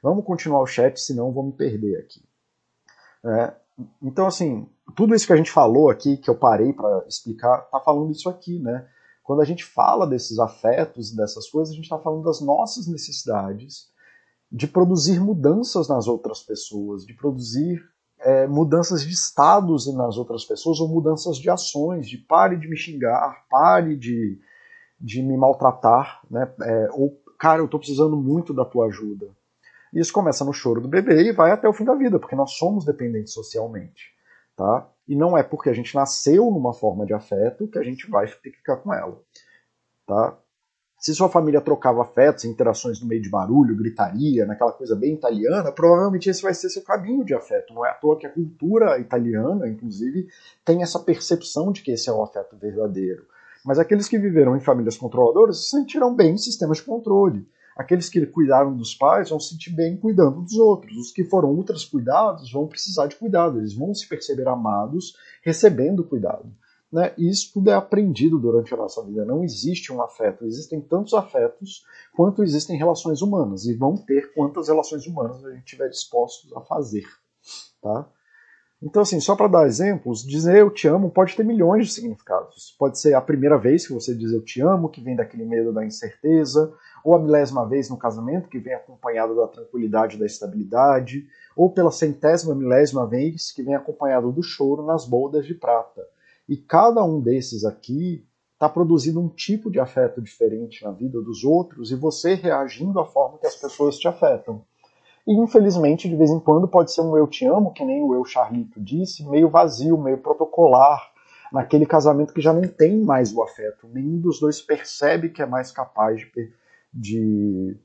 Vamos continuar o chat, senão vou me perder aqui. É, então, assim, tudo isso que a gente falou aqui, que eu parei para explicar, tá falando isso aqui, né? Quando a gente fala desses afetos, dessas coisas, a gente está falando das nossas necessidades de produzir mudanças nas outras pessoas, de produzir é, mudanças de estados nas outras pessoas ou mudanças de ações, de pare de me xingar, pare de, de me maltratar, né? É, ou, cara, eu estou precisando muito da tua ajuda. Isso começa no choro do bebê e vai até o fim da vida, porque nós somos dependentes socialmente. Tá? E não é porque a gente nasceu numa forma de afeto que a gente vai ter que ficar com ela. Tá? Se sua família trocava afetos, interações no meio de barulho, gritaria, naquela coisa bem italiana, provavelmente esse vai ser seu caminho de afeto. Não é à toa que a cultura italiana, inclusive, tem essa percepção de que esse é o afeto verdadeiro. Mas aqueles que viveram em famílias controladoras se sentiram bem em sistemas de controle. Aqueles que cuidaram dos pais vão se sentir bem cuidando dos outros. Os que foram ultras cuidados vão precisar de cuidado, eles vão se perceber amados recebendo cuidado. Né? E isso tudo é aprendido durante a nossa vida. Não existe um afeto. Existem tantos afetos quanto existem relações humanas. E vão ter quantas relações humanas a gente estiver dispostos a fazer. Tá? Então, assim, só para dar exemplos, dizer eu te amo pode ter milhões de significados. Pode ser a primeira vez que você diz eu te amo, que vem daquele medo da incerteza ou a milésima vez no casamento, que vem acompanhado da tranquilidade da estabilidade, ou pela centésima milésima vez, que vem acompanhado do choro nas bodas de prata. E cada um desses aqui está produzindo um tipo de afeto diferente na vida dos outros e você reagindo à forma que as pessoas te afetam. E infelizmente, de vez em quando, pode ser um eu te amo, que nem o eu Charlito disse, meio vazio, meio protocolar, naquele casamento que já não tem mais o afeto. Nenhum dos dois percebe que é mais capaz de de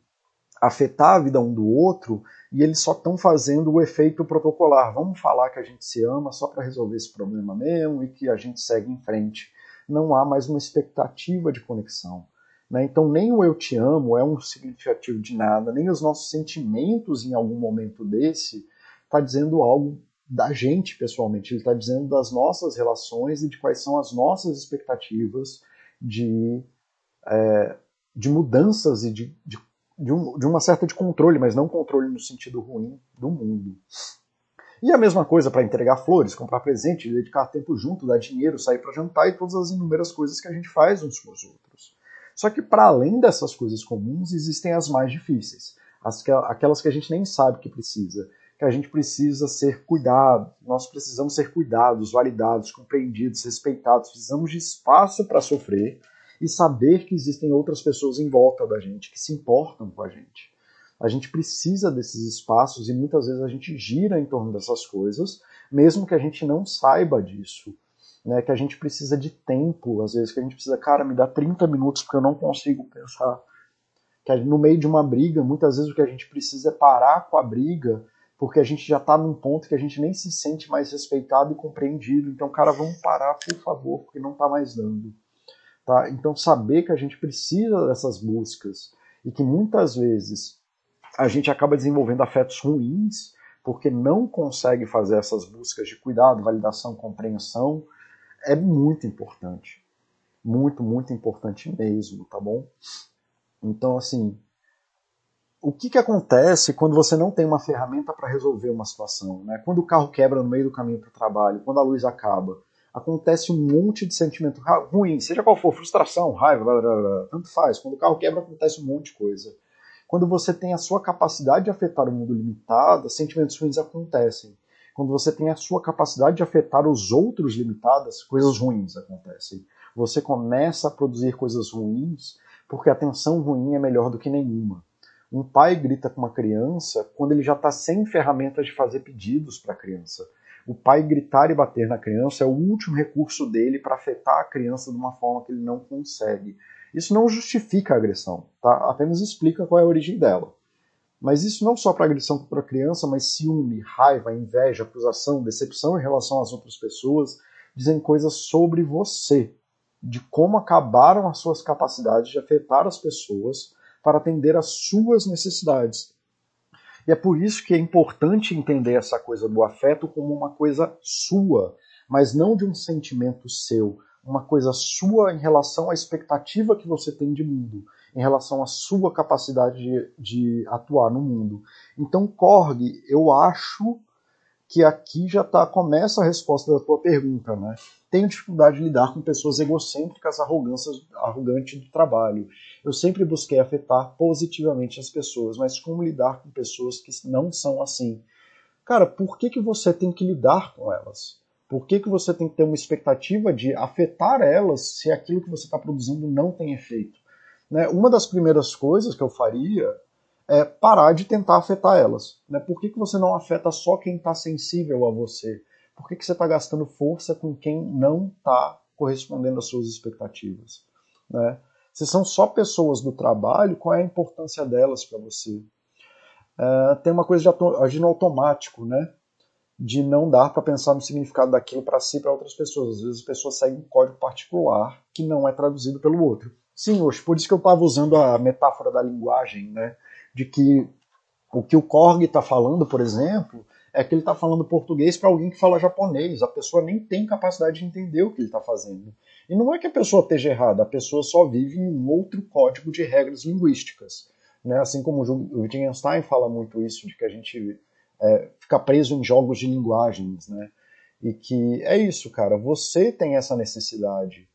afetar a vida um do outro e eles só estão fazendo o efeito protocolar. Vamos falar que a gente se ama só para resolver esse problema mesmo e que a gente segue em frente. Não há mais uma expectativa de conexão. Né? Então, nem o eu te amo é um significativo de nada, nem os nossos sentimentos em algum momento desse está dizendo algo da gente pessoalmente. Ele está dizendo das nossas relações e de quais são as nossas expectativas de é, de mudanças e de, de, de, um, de uma certa de controle, mas não controle no sentido ruim do mundo. E a mesma coisa para entregar flores, comprar presente, dedicar tempo junto, dar dinheiro, sair para jantar e todas as inúmeras coisas que a gente faz uns com os outros. Só que para além dessas coisas comuns, existem as mais difíceis, as que, aquelas que a gente nem sabe que precisa, que a gente precisa ser cuidado, nós precisamos ser cuidados, validados, compreendidos, respeitados, precisamos de espaço para sofrer, e saber que existem outras pessoas em volta da gente que se importam com a gente. A gente precisa desses espaços e muitas vezes a gente gira em torno dessas coisas, mesmo que a gente não saiba disso. Né, que a gente precisa de tempo, às vezes que a gente precisa, cara, me dá 30 minutos porque eu não consigo pensar que no meio de uma briga, muitas vezes o que a gente precisa é parar com a briga, porque a gente já está num ponto que a gente nem se sente mais respeitado e compreendido. Então, cara, vamos parar, por favor, porque não está mais dando. Tá? Então, saber que a gente precisa dessas buscas e que muitas vezes a gente acaba desenvolvendo afetos ruins porque não consegue fazer essas buscas de cuidado, validação, compreensão, é muito importante. Muito, muito importante mesmo, tá bom? Então, assim, o que, que acontece quando você não tem uma ferramenta para resolver uma situação? Né? Quando o carro quebra no meio do caminho para o trabalho, quando a luz acaba, acontece um monte de sentimento ruim, seja qual for, frustração, raiva, blá, blá, blá, tanto faz. Quando o carro quebra, acontece um monte de coisa. Quando você tem a sua capacidade de afetar o mundo limitada, sentimentos ruins acontecem. Quando você tem a sua capacidade de afetar os outros limitadas, coisas ruins acontecem. Você começa a produzir coisas ruins porque a atenção ruim é melhor do que nenhuma. Um pai grita com uma criança quando ele já está sem ferramentas de fazer pedidos para a criança. O pai gritar e bater na criança é o último recurso dele para afetar a criança de uma forma que ele não consegue. Isso não justifica a agressão, tá? apenas explica qual é a origem dela. Mas isso não só para agressão contra a criança, mas ciúme, raiva, inveja, acusação, decepção em relação às outras pessoas, dizem coisas sobre você, de como acabaram as suas capacidades de afetar as pessoas para atender às suas necessidades. E é por isso que é importante entender essa coisa do afeto como uma coisa sua, mas não de um sentimento seu, uma coisa sua em relação à expectativa que você tem de mundo, em relação à sua capacidade de, de atuar no mundo. Então, Korg, eu acho que aqui já tá, começa a resposta da tua pergunta, né? Tenho dificuldade de lidar com pessoas egocêntricas, arrogantes, do trabalho. Eu sempre busquei afetar positivamente as pessoas, mas como lidar com pessoas que não são assim? Cara, por que, que você tem que lidar com elas? Por que, que você tem que ter uma expectativa de afetar elas se aquilo que você está produzindo não tem efeito? Né? Uma das primeiras coisas que eu faria é parar de tentar afetar elas. Né? Por que, que você não afeta só quem está sensível a você? Por que, que você está gastando força com quem não está correspondendo às suas expectativas? Né? Se são só pessoas do trabalho, qual é a importância delas para você? É, tem uma coisa de agir no automático, né? de não dar para pensar no significado daquilo para si e para outras pessoas. Às vezes a pessoa segue um código particular que não é traduzido pelo outro. Sim, hoje, por isso que eu estava usando a metáfora da linguagem, né? De que o que o Korg está falando, por exemplo, é que ele está falando português para alguém que fala japonês. A pessoa nem tem capacidade de entender o que ele está fazendo. E não é que a pessoa esteja errada, a pessoa só vive em um outro código de regras linguísticas. Né? Assim como o Wittgenstein fala muito isso, de que a gente é, ficar preso em jogos de linguagens, né? E que é isso, cara, você tem essa necessidade.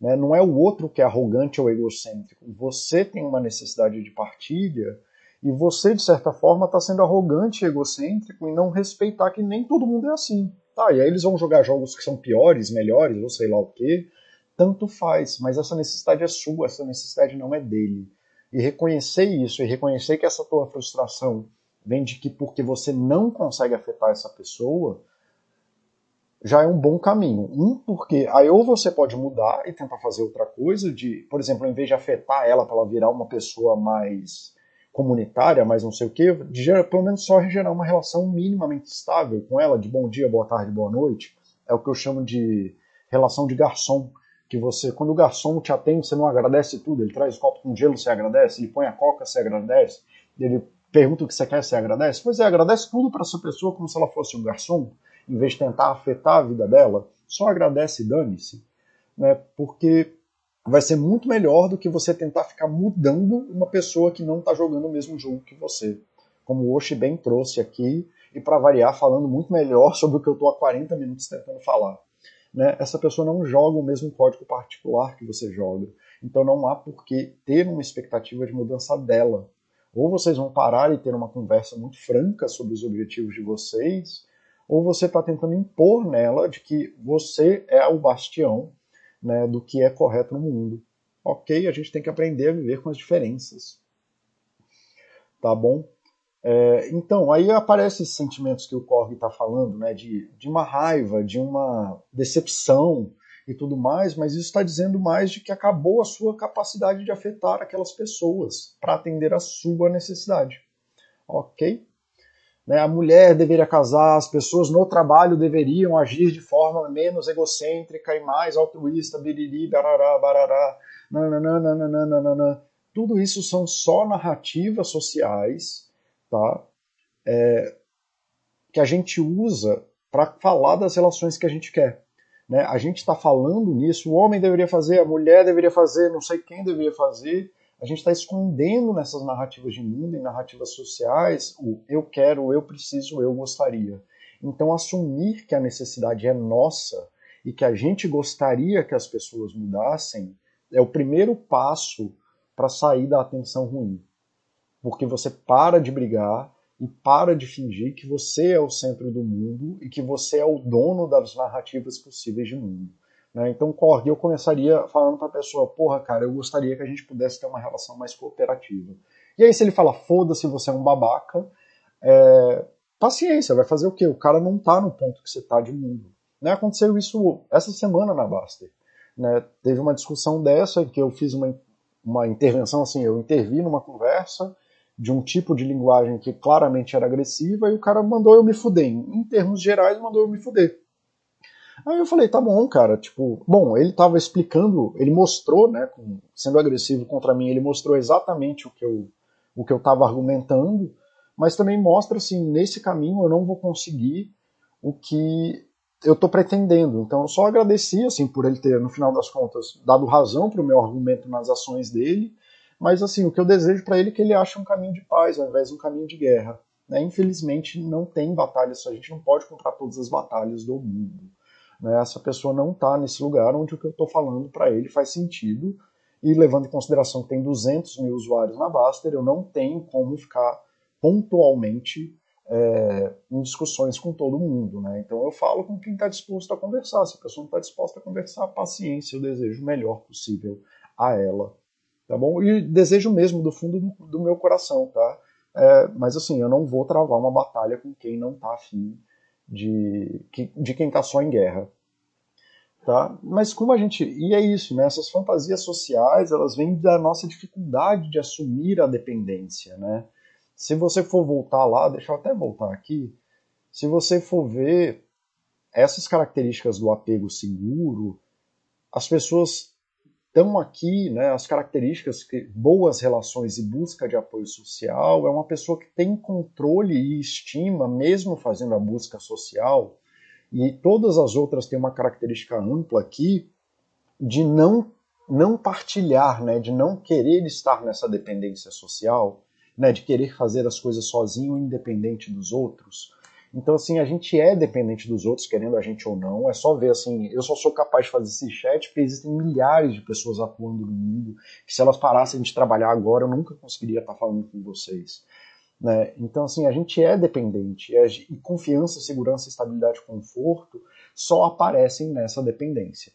Né? Não é o outro que é arrogante ou egocêntrico. Você tem uma necessidade de partilha e você, de certa forma, está sendo arrogante e egocêntrico e não respeitar que nem todo mundo é assim. Tá, e aí eles vão jogar jogos que são piores, melhores, ou sei lá o quê. Tanto faz, mas essa necessidade é sua, essa necessidade não é dele. E reconhecer isso, e reconhecer que essa tua frustração vem de que porque você não consegue afetar essa pessoa, já é um bom caminho. Um, porque aí ou você pode mudar e tentar fazer outra coisa, de, por exemplo, em vez de afetar ela para ela virar uma pessoa mais comunitária, mais não sei o quê, de pelo menos só gerar uma relação minimamente estável com ela, de bom dia, boa tarde, boa noite. É o que eu chamo de relação de garçom. Que você, quando o garçom te atende, você não agradece tudo. Ele traz o copo com gelo, você agradece. Ele põe a coca, você agradece. Ele pergunta o que você quer, você agradece? Pois é, agradece tudo para essa pessoa como se ela fosse um garçom, em vez de tentar afetar a vida dela, só agradece e dane-se. Né? Porque vai ser muito melhor do que você tentar ficar mudando uma pessoa que não está jogando o mesmo jogo que você. Como o Oshi bem trouxe aqui, e para variar, falando muito melhor [LAUGHS] sobre o que eu estou há 40 minutos tentando falar. Né? Essa pessoa não joga o mesmo código particular que você joga. Então não há por que ter uma expectativa de mudança dela. Ou vocês vão parar e ter uma conversa muito franca sobre os objetivos de vocês, ou você está tentando impor nela de que você é o bastião né, do que é correto no mundo. Ok, a gente tem que aprender a viver com as diferenças. Tá bom? É, então, aí aparecem esses sentimentos que o Korg está falando, né, de, de uma raiva, de uma decepção, e tudo mais, mas isso está dizendo mais de que acabou a sua capacidade de afetar aquelas pessoas para atender a sua necessidade. Ok? Né, a mulher deveria casar, as pessoas no trabalho deveriam agir de forma menos egocêntrica e mais altruísta, biriri, barará, barará, nananana, tudo isso são só narrativas sociais, tá? É, que a gente usa para falar das relações que a gente quer. Né? A gente está falando nisso, o homem deveria fazer, a mulher deveria fazer, não sei quem deveria fazer. A gente está escondendo nessas narrativas de mundo, em narrativas sociais, o eu quero, eu preciso, eu gostaria. Então, assumir que a necessidade é nossa e que a gente gostaria que as pessoas mudassem é o primeiro passo para sair da atenção ruim. Porque você para de brigar e para de fingir que você é o centro do mundo e que você é o dono das narrativas possíveis de mundo. Né? Então, Korg, eu começaria falando para a pessoa: porra, cara, eu gostaria que a gente pudesse ter uma relação mais cooperativa. E aí, se ele fala, foda-se, você é um babaca, é... paciência, vai fazer o quê? O cara não tá no ponto que você tá de mundo. Né? Aconteceu isso essa semana na Baster. Né? Teve uma discussão dessa em que eu fiz uma, uma intervenção, assim, eu intervi numa conversa de um tipo de linguagem que claramente era agressiva e o cara mandou eu me fuder. Em termos gerais, mandou eu me fuder. Aí eu falei, tá bom, cara, tipo, bom, ele tava explicando, ele mostrou, né, sendo agressivo contra mim, ele mostrou exatamente o que eu o que eu tava argumentando, mas também mostra assim, nesse caminho eu não vou conseguir o que eu tô pretendendo. Então eu só agradeci assim por ele ter no final das contas dado razão para o meu argumento nas ações dele mas assim, o que eu desejo para ele é que ele ache um caminho de paz ao invés de um caminho de guerra. Né? Infelizmente, não tem batalhas, a gente não pode comprar todas as batalhas do mundo. Né? Essa pessoa não está nesse lugar onde o que eu estou falando para ele faz sentido. E levando em consideração que tem 200 mil usuários na Baster, eu não tenho como ficar pontualmente é, em discussões com todo mundo. Né? Então eu falo com quem está disposto a conversar. Se a pessoa não está disposta a conversar, paciência, eu desejo o melhor possível a ela tá bom? E desejo mesmo do fundo do meu coração, tá? É, mas assim, eu não vou travar uma batalha com quem não tá afim de, de quem tá só em guerra. Tá? Mas como a gente. E é isso, né? Essas fantasias sociais, elas vêm da nossa dificuldade de assumir a dependência, né? Se você for voltar lá, deixa eu até voltar aqui. Se você for ver essas características do apego seguro, as pessoas então aqui, né, as características que boas relações e busca de apoio social é uma pessoa que tem controle e estima, mesmo fazendo a busca social, e todas as outras têm uma característica ampla aqui de não não partilhar, né, de não querer estar nessa dependência social, né, de querer fazer as coisas sozinho, independente dos outros. Então, assim, a gente é dependente dos outros, querendo a gente ou não. É só ver, assim, eu só sou capaz de fazer esse chat porque existem milhares de pessoas atuando no mundo, que se elas parassem de trabalhar agora, eu nunca conseguiria estar falando com vocês. Né? Então, assim, a gente é dependente. E confiança, segurança, estabilidade e conforto só aparecem nessa dependência.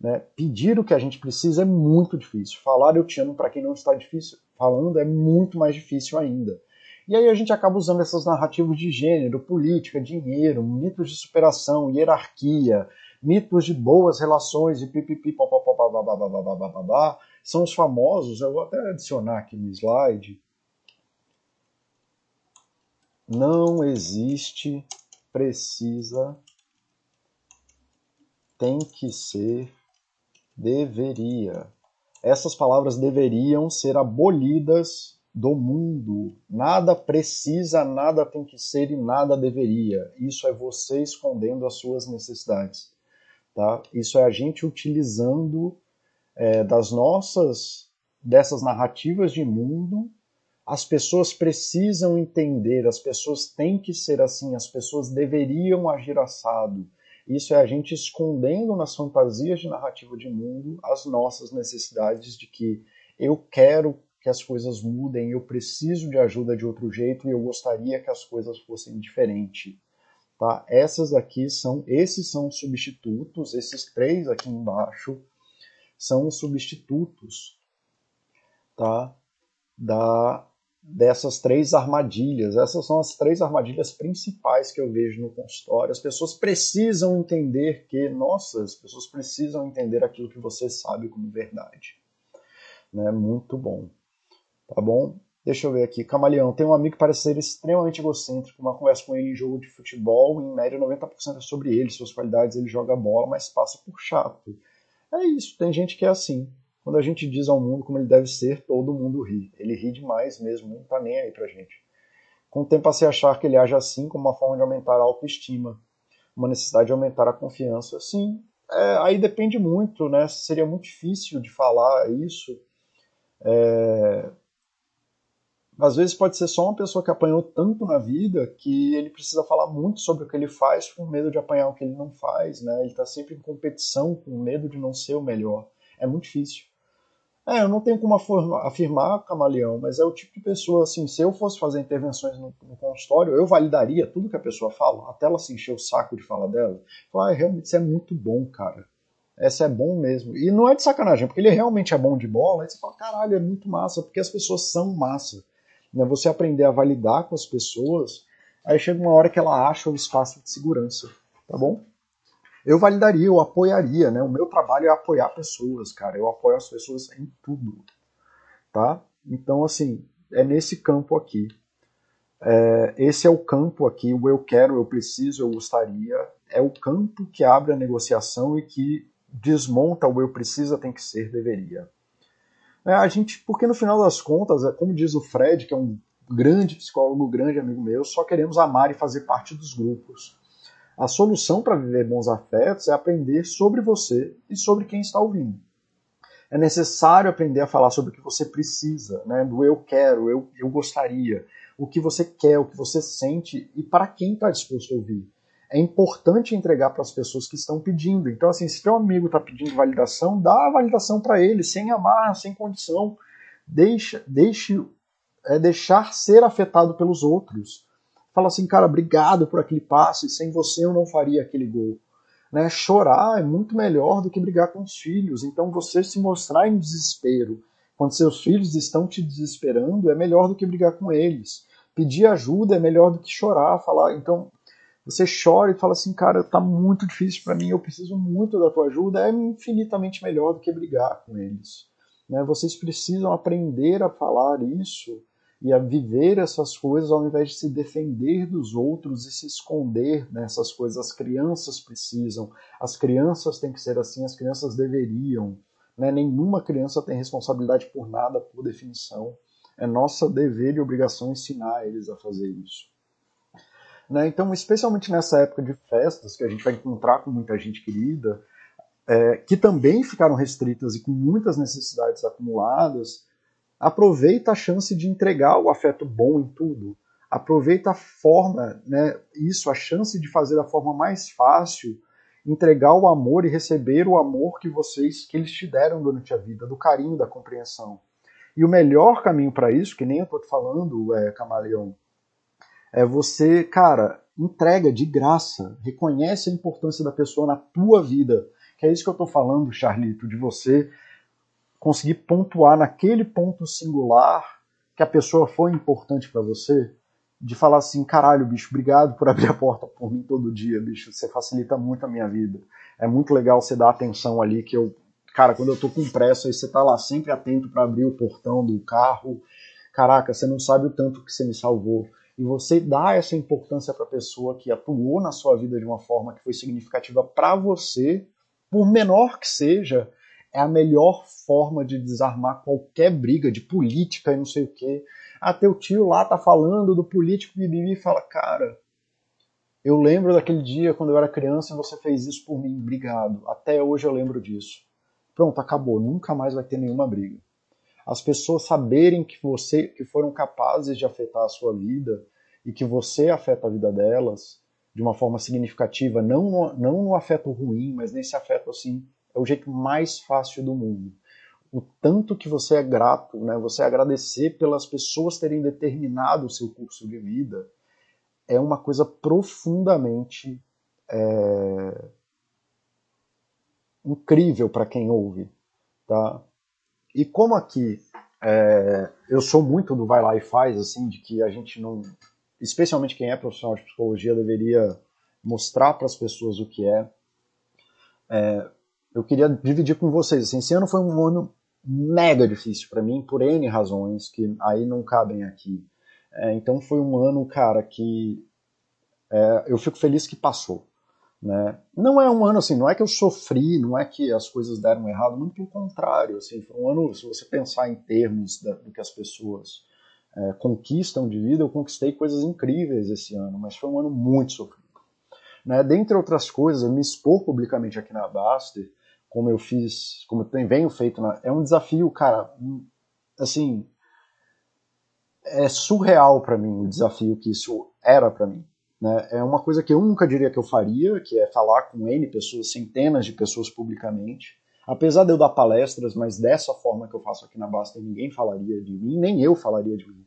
Né? Pedir o que a gente precisa é muito difícil. Falar eu te amo para quem não está difícil, falando é muito mais difícil ainda. E aí a gente acaba usando essas narrativas de gênero, política, dinheiro, mitos de superação, hierarquia, mitos de boas relações e pipipi, são os famosos, eu vou até adicionar aqui no slide. Não existe, precisa, tem que ser, deveria. Essas palavras deveriam ser abolidas do mundo. Nada precisa, nada tem que ser e nada deveria. Isso é você escondendo as suas necessidades. Tá? Isso é a gente utilizando é, das nossas, dessas narrativas de mundo. As pessoas precisam entender, as pessoas têm que ser assim, as pessoas deveriam agir assado. Isso é a gente escondendo nas fantasias de narrativa de mundo as nossas necessidades de que eu quero que as coisas mudem, eu preciso de ajuda de outro jeito e eu gostaria que as coisas fossem diferentes. Tá? Essas aqui são, esses são substitutos, esses três aqui embaixo são os substitutos tá? da, dessas três armadilhas. Essas são as três armadilhas principais que eu vejo no consultório. As pessoas precisam entender que, nossa, as pessoas precisam entender aquilo que você sabe como verdade. Né? Muito bom. Tá bom? Deixa eu ver aqui. Camaleão, tem um amigo que parece ser extremamente egocêntrico. Uma conversa com ele em jogo de futebol, em média 90% é sobre ele, suas qualidades, ele joga bola, mas passa por chato. É isso, tem gente que é assim. Quando a gente diz ao mundo como ele deve ser, todo mundo ri. Ele ri demais mesmo, não tá nem aí pra gente. Com o tempo a se achar que ele age assim como uma forma de aumentar a autoestima, uma necessidade de aumentar a confiança. Sim, é, aí depende muito, né? Seria muito difícil de falar isso. É... Às vezes pode ser só uma pessoa que apanhou tanto na vida que ele precisa falar muito sobre o que ele faz com medo de apanhar o que ele não faz, né? Ele está sempre em competição com medo de não ser o melhor. É muito difícil. É, eu não tenho como afirmar, Camaleão, mas é o tipo de pessoa, assim, se eu fosse fazer intervenções no, no consultório, eu validaria tudo que a pessoa fala, até ela se encher o saco de falar dela. Falar, ah, realmente isso é muito bom, cara. Essa é bom mesmo. E não é de sacanagem, porque ele realmente é bom de bola, aí você fala, caralho, é muito massa, porque as pessoas são massa. Né? Você aprender a validar com as pessoas, aí chega uma hora que ela acha o espaço de segurança, tá bom? eu validaria, eu apoiaria, né? O meu trabalho é apoiar pessoas, cara. Eu apoio as pessoas em tudo, tá? Então, assim, é nesse campo aqui. É, esse é o campo aqui, o eu quero, eu preciso, eu gostaria. É o campo que abre a negociação e que desmonta o eu precisa, tem que ser, deveria. É, a gente, porque no final das contas, é, como diz o Fred, que é um grande psicólogo, grande amigo meu, só queremos amar e fazer parte dos grupos. A solução para viver bons afetos é aprender sobre você e sobre quem está ouvindo. É necessário aprender a falar sobre o que você precisa, né? do eu quero, eu, eu gostaria, o que você quer, o que você sente e para quem está disposto a ouvir. É importante entregar para as pessoas que estão pedindo. Então, assim, se teu amigo está pedindo validação, dá a validação para ele, sem amar, sem condição. Deixa, deixe, é deixar ser afetado pelos outros fala assim, cara, obrigado por aquele passe, sem você eu não faria aquele gol. Né? Chorar é muito melhor do que brigar com os filhos. Então você se mostrar em desespero quando seus filhos estão te desesperando é melhor do que brigar com eles. Pedir ajuda é melhor do que chorar, falar. Então você chora e fala assim, cara, tá muito difícil para mim, eu preciso muito da tua ajuda, é infinitamente melhor do que brigar com eles. Né? Vocês precisam aprender a falar isso e a viver essas coisas ao invés de se defender dos outros e se esconder nessas coisas. As crianças precisam, as crianças têm que ser assim, as crianças deveriam. Né? Nenhuma criança tem responsabilidade por nada, por definição. É nossa dever e obrigação ensinar eles a fazer isso. Né? Então, especialmente nessa época de festas, que a gente vai encontrar com muita gente querida, é, que também ficaram restritas e com muitas necessidades acumuladas, aproveita a chance de entregar o afeto bom em tudo. Aproveita a forma, né, isso, a chance de fazer da forma mais fácil, entregar o amor e receber o amor que vocês, que eles te deram durante a vida, do carinho, da compreensão. E o melhor caminho para isso, que nem eu tô te falando, é, Camaleão, é você, cara, entrega de graça, reconhece a importância da pessoa na tua vida. Que é isso que eu tô falando, Charlito, de você conseguir pontuar naquele ponto singular que a pessoa foi importante para você, de falar assim, caralho, bicho, obrigado por abrir a porta por mim todo dia, bicho, você facilita muito a minha vida. É muito legal você dar atenção ali que eu, cara, quando eu tô com pressa, aí você tá lá sempre atento para abrir o portão do carro. Caraca, você não sabe o tanto que você me salvou. E você dá essa importância para a pessoa que atuou na sua vida de uma forma que foi significativa para você, por menor que seja, é a melhor forma de desarmar qualquer briga de política e não sei o quê. Ah, teu tio lá tá falando do político e fala, cara, eu lembro daquele dia quando eu era criança e você fez isso por mim, obrigado. Até hoje eu lembro disso. Pronto, acabou, nunca mais vai ter nenhuma briga. As pessoas saberem que você que foram capazes de afetar a sua vida e que você afeta a vida delas de uma forma significativa, não no, não no afeto ruim, mas nesse afeto assim é o jeito mais fácil do mundo. O tanto que você é grato, né, você agradecer pelas pessoas terem determinado o seu curso de vida, é uma coisa profundamente é, incrível para quem ouve. Tá? E como aqui É, eu sou muito do vai lá e faz, assim, de que a gente não, especialmente quem é profissional de psicologia, deveria mostrar para as pessoas o que é. é. Eu queria dividir com vocês, assim, esse ano foi um ano mega difícil para mim por N razões que aí não cabem aqui. É, então foi um ano, cara, que é, eu fico feliz que passou. Né? Não é um ano assim, não é que eu sofri, não é que as coisas deram errado, muito pelo contrário. Assim, foi um ano, se você pensar em termos da, do que as pessoas é, conquistam de vida, eu conquistei coisas incríveis esse ano, mas foi um ano muito sofrido. Né? Dentre outras coisas, me expor publicamente aqui na Baster, como eu fiz, como eu tenho, venho feito, na, é um desafio, cara, assim, é surreal para mim o desafio que isso era para mim. Né? É uma coisa que eu nunca diria que eu faria, que é falar com N pessoas, centenas de pessoas publicamente. Apesar de eu dar palestras, mas dessa forma que eu faço aqui na Basta, ninguém falaria de mim, nem eu falaria de mim.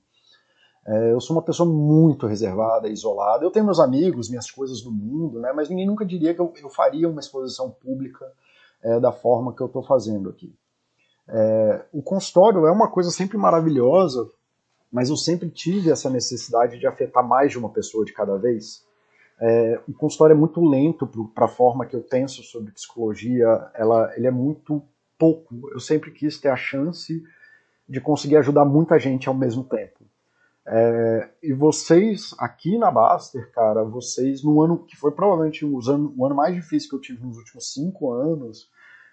É, eu sou uma pessoa muito reservada, isolada. Eu tenho meus amigos, minhas coisas do mundo, né? mas ninguém nunca diria que eu, eu faria uma exposição pública é, da forma que eu estou fazendo aqui. É, o consultório é uma coisa sempre maravilhosa, mas eu sempre tive essa necessidade de afetar mais de uma pessoa de cada vez. É, o consultório é muito lento para a forma que eu penso sobre psicologia, ela, ele é muito pouco. Eu sempre quis ter a chance de conseguir ajudar muita gente ao mesmo tempo. É, e vocês, aqui na Baster, cara, vocês, no ano que foi provavelmente ano, o ano mais difícil que eu tive nos últimos cinco anos,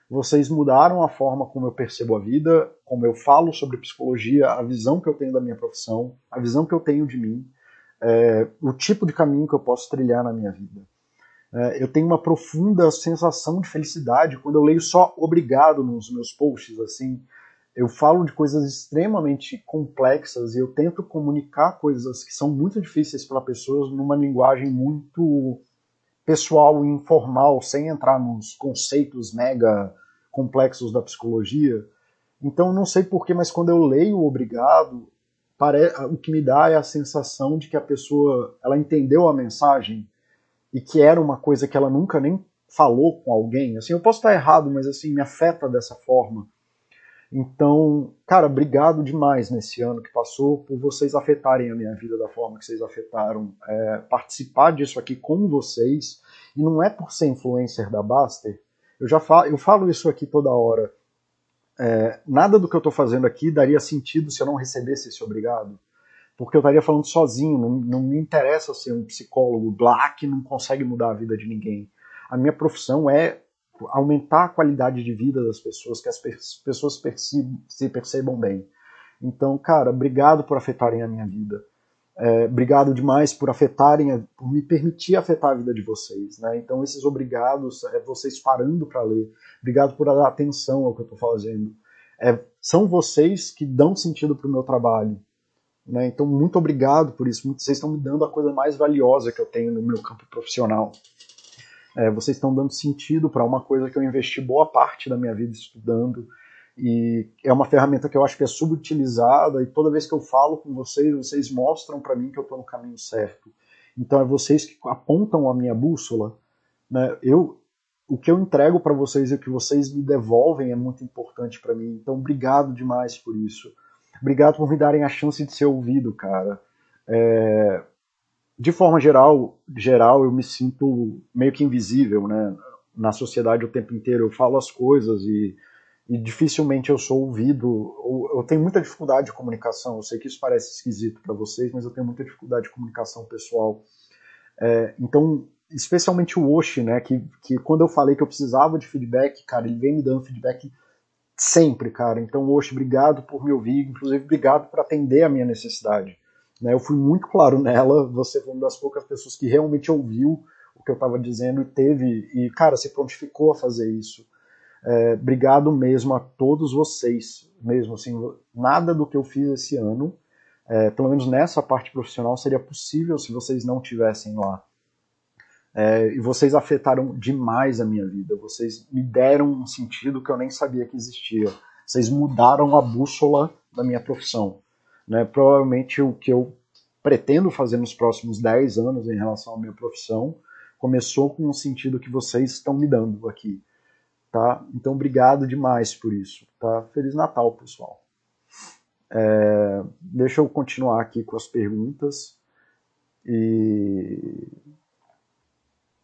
vocês mudaram a forma como eu percebo a vida, como eu falo sobre psicologia, a visão que eu tenho da minha profissão, a visão que eu tenho de mim, é, o tipo de caminho que eu posso trilhar na minha vida. É, eu tenho uma profunda sensação de felicidade quando eu leio só obrigado nos meus posts, assim. Eu falo de coisas extremamente complexas e eu tento comunicar coisas que são muito difíceis para pessoas numa linguagem muito pessoal e informal, sem entrar nos conceitos mega complexos da psicologia. Então, não sei porquê, mas quando eu leio Obrigado, o que me dá é a sensação de que a pessoa ela entendeu a mensagem e que era uma coisa que ela nunca nem falou com alguém. Assim, eu posso estar errado, mas assim me afeta dessa forma. Então, cara, obrigado demais nesse ano que passou por vocês afetarem a minha vida da forma que vocês afetaram. É, participar disso aqui com vocês, e não é por ser influencer da Baster, eu já falo, eu falo isso aqui toda hora. É, nada do que eu estou fazendo aqui daria sentido se eu não recebesse esse obrigado. Porque eu estaria falando sozinho, não, não me interessa ser um psicólogo black não consegue mudar a vida de ninguém. A minha profissão é aumentar a qualidade de vida das pessoas, que as pessoas percebam, se percebam bem. Então, cara, obrigado por afetarem a minha vida. É, obrigado demais por afetarem, por me permitir afetar a vida de vocês. Né? Então, esses obrigados, é vocês parando para ler. Obrigado por dar atenção ao que eu estou fazendo. É, são vocês que dão sentido para o meu trabalho. Né? Então, muito obrigado por isso. Vocês estão me dando a coisa mais valiosa que eu tenho no meu campo profissional. É, vocês estão dando sentido para uma coisa que eu investi boa parte da minha vida estudando e é uma ferramenta que eu acho que é subutilizada e toda vez que eu falo com vocês, vocês mostram para mim que eu estou no caminho certo. Então é vocês que apontam a minha bússola. Né? Eu, o que eu entrego para vocês e o que vocês me devolvem é muito importante para mim. Então obrigado demais por isso. Obrigado por me darem a chance de ser ouvido, cara. É, de forma geral, geral, eu me sinto meio que invisível, né? Na sociedade o tempo inteiro eu falo as coisas e, e dificilmente eu sou ouvido. Eu tenho muita dificuldade de comunicação. Eu sei que isso parece esquisito para vocês, mas eu tenho muita dificuldade de comunicação pessoal. É, então, especialmente o Oshi, né? Que, que quando eu falei que eu precisava de feedback, cara, ele vem me dando feedback sempre, cara. Então, Oshi, obrigado por me ouvir, inclusive obrigado por atender a minha necessidade. Né? Eu fui muito claro nela, você foi uma das poucas pessoas que realmente ouviu o que eu estava dizendo e teve, e cara, se prontificou a fazer isso. É, obrigado mesmo a todos vocês, mesmo assim, nada do que eu fiz esse ano, é, pelo menos nessa parte profissional, seria possível se vocês não tivessem lá. É, e vocês afetaram demais a minha vida. Vocês me deram um sentido que eu nem sabia que existia. Vocês mudaram a bússola da minha profissão. Né? Provavelmente o que eu pretendo fazer nos próximos 10 anos em relação à minha profissão começou com o sentido que vocês estão me dando aqui. Tá? Então, obrigado demais por isso. Tá? Feliz Natal, pessoal. É, deixa eu continuar aqui com as perguntas. E,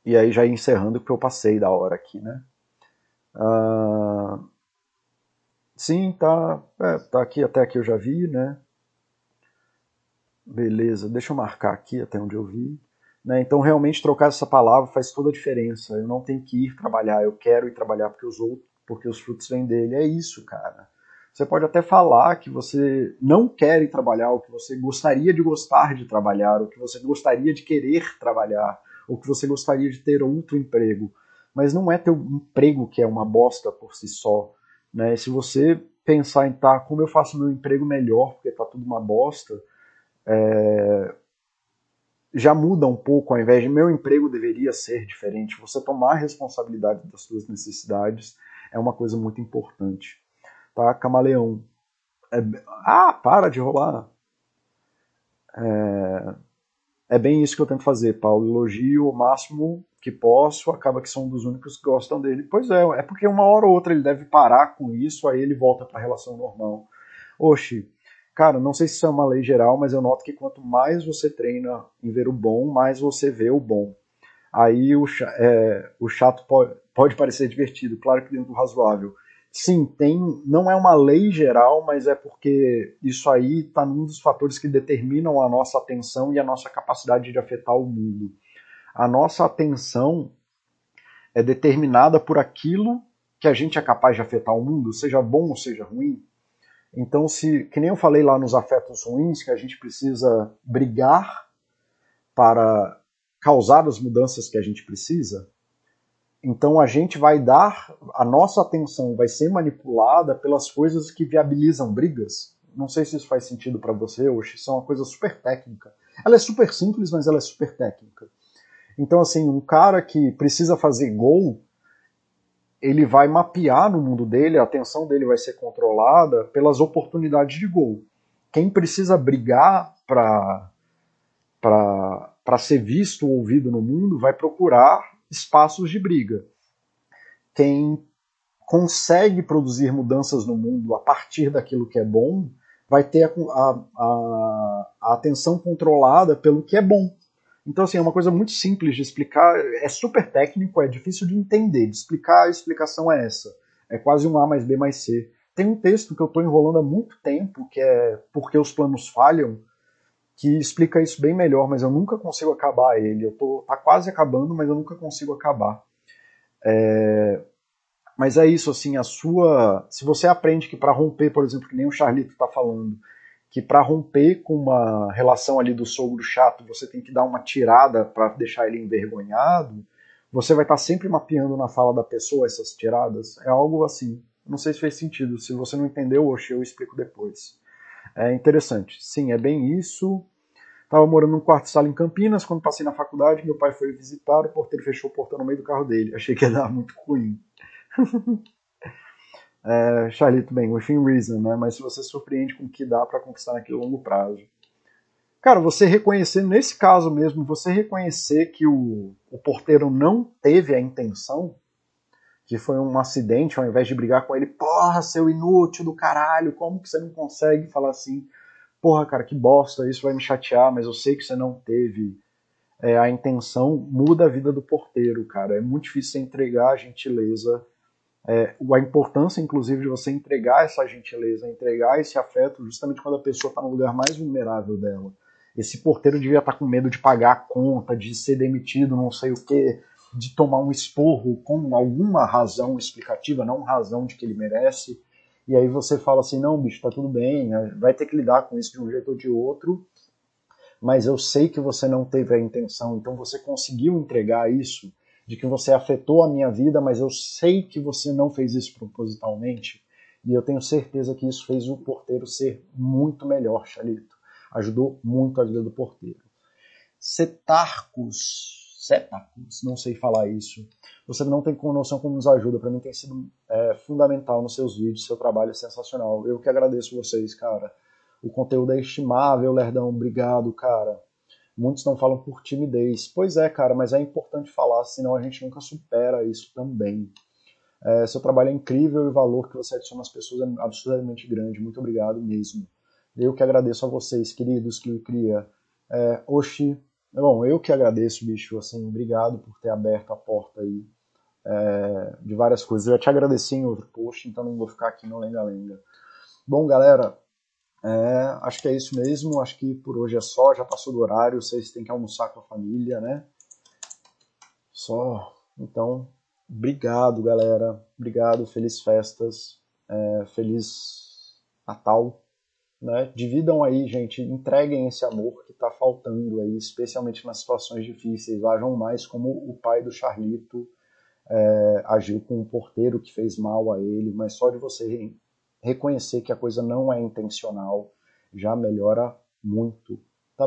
e aí já encerrando, porque eu passei da hora aqui, né? Uh, sim, tá, é, tá aqui, até aqui eu já vi, né? Beleza, deixa eu marcar aqui até onde eu vi. Né? Então, realmente, trocar essa palavra faz toda a diferença. Eu não tenho que ir trabalhar, eu quero ir trabalhar porque os, outros, porque os frutos vêm dele. É isso, cara. Você pode até falar que você não quer ir trabalhar, ou que você gostaria de gostar de trabalhar, ou que você gostaria de querer trabalhar, ou que você gostaria de ter outro emprego. Mas não é teu emprego que é uma bosta por si só. Né? Se você pensar em tá, como eu faço meu emprego melhor porque tá tudo uma bosta, é, já muda um pouco, ao invés de meu emprego deveria ser diferente. Você tomar responsabilidade das suas necessidades é uma coisa muito importante. Tá, camaleão? É... Ah, para de rolar! É... é bem isso que eu tento fazer, Paulo. Elogio o máximo que posso, acaba que são um dos únicos que gostam dele. Pois é, é porque uma hora ou outra ele deve parar com isso, aí ele volta para a relação normal. Oxi, Cara, não sei se isso é uma lei geral, mas eu noto que quanto mais você treina em ver o bom, mais você vê o bom. Aí o, é, o chato pode, pode parecer divertido, claro que dentro do razoável. Sim, tem, não é uma lei geral, mas é porque isso aí está num dos fatores que determinam a nossa atenção e a nossa capacidade de afetar o mundo. A nossa atenção é determinada por aquilo que a gente é capaz de afetar o mundo, seja bom ou seja ruim. Então, se, que nem eu falei lá nos afetos ruins, que a gente precisa brigar para causar as mudanças que a gente precisa, então a gente vai dar, a nossa atenção vai ser manipulada pelas coisas que viabilizam brigas. Não sei se isso faz sentido para você, hoje isso é uma coisa super técnica. Ela é super simples, mas ela é super técnica. Então, assim, um cara que precisa fazer gol, ele vai mapear no mundo dele, a atenção dele vai ser controlada pelas oportunidades de gol. Quem precisa brigar para ser visto ou ouvido no mundo vai procurar espaços de briga. Quem consegue produzir mudanças no mundo a partir daquilo que é bom vai ter a, a, a atenção controlada pelo que é bom. Então, assim, é uma coisa muito simples de explicar, é super técnico, é difícil de entender. De explicar, a explicação é essa. É quase um A mais B mais C. Tem um texto que eu estou enrolando há muito tempo, que é Porque os Planos Falham, que explica isso bem melhor, mas eu nunca consigo acabar ele. Eu tô tá quase acabando, mas eu nunca consigo acabar. É, mas é isso, assim, a sua. Se você aprende que para romper, por exemplo, que nem o Charlito está falando, que para romper com uma relação ali do sogro chato, você tem que dar uma tirada para deixar ele envergonhado, você vai estar tá sempre mapeando na fala da pessoa essas tiradas. É algo assim. Não sei se fez sentido. Se você não entendeu, oxe, eu explico depois. É interessante. Sim, é bem isso. Estava morando num quarto de sala em Campinas. Quando passei na faculdade, meu pai foi visitar. O porteiro fechou o portão no meio do carro dele. Achei que ia dar muito ruim. [LAUGHS] é, Charlito, bem, within reason, né? Mas se você surpreende com o que dá para conquistar naquele longo prazo. Cara, você reconhecer, nesse caso mesmo, você reconhecer que o, o porteiro não teve a intenção, que foi um acidente, ao invés de brigar com ele, porra, seu inútil do caralho, como que você não consegue falar assim? Porra, cara, que bosta, isso vai me chatear, mas eu sei que você não teve é, a intenção, muda a vida do porteiro, cara. É muito difícil você entregar a gentileza é, a importância, inclusive, de você entregar essa gentileza, entregar esse afeto, justamente quando a pessoa está no lugar mais vulnerável dela. Esse porteiro devia estar tá com medo de pagar a conta, de ser demitido, não sei o que, de tomar um esporro com alguma razão explicativa, não razão de que ele merece. E aí você fala assim: não, bicho, tá tudo bem, vai ter que lidar com isso de um jeito ou de outro, mas eu sei que você não teve a intenção, então você conseguiu entregar isso de que você afetou a minha vida, mas eu sei que você não fez isso propositalmente. E eu tenho certeza que isso fez o porteiro ser muito melhor, Chalito. Ajudou muito a vida do porteiro. Cetarcos, cetarcos, não sei falar isso. Você não tem noção como nos ajuda. Para mim tem sido é, fundamental nos seus vídeos, seu trabalho é sensacional. Eu que agradeço vocês, cara. O conteúdo é estimável, Lerdão. Obrigado, cara. Muitos não falam por timidez. Pois é, cara, mas é importante falar, senão a gente nunca supera isso também. É, seu trabalho é incrível e o valor que você adiciona às pessoas é absurdamente grande. Muito obrigado mesmo. Eu que agradeço a vocês, queridos, que cria. É, Oxi, bom, eu que agradeço, bicho, assim, obrigado por ter aberto a porta aí é, de várias coisas. Eu já te agradeci em outro post, então não vou ficar aqui no lenga-lenga. Bom, galera, é, acho que é isso mesmo. Acho que por hoje é só. Já passou do horário. Vocês têm que almoçar com a família, né? Só. Então, obrigado, galera. Obrigado. Feliz festas. É, feliz Natal. Né? Dividam aí, gente. Entreguem esse amor que está faltando aí, especialmente nas situações difíceis. Ajam mais como o pai do Charlito é, agiu com um porteiro que fez mal a ele, mas só de você reconhecer que a coisa não é intencional já melhora muito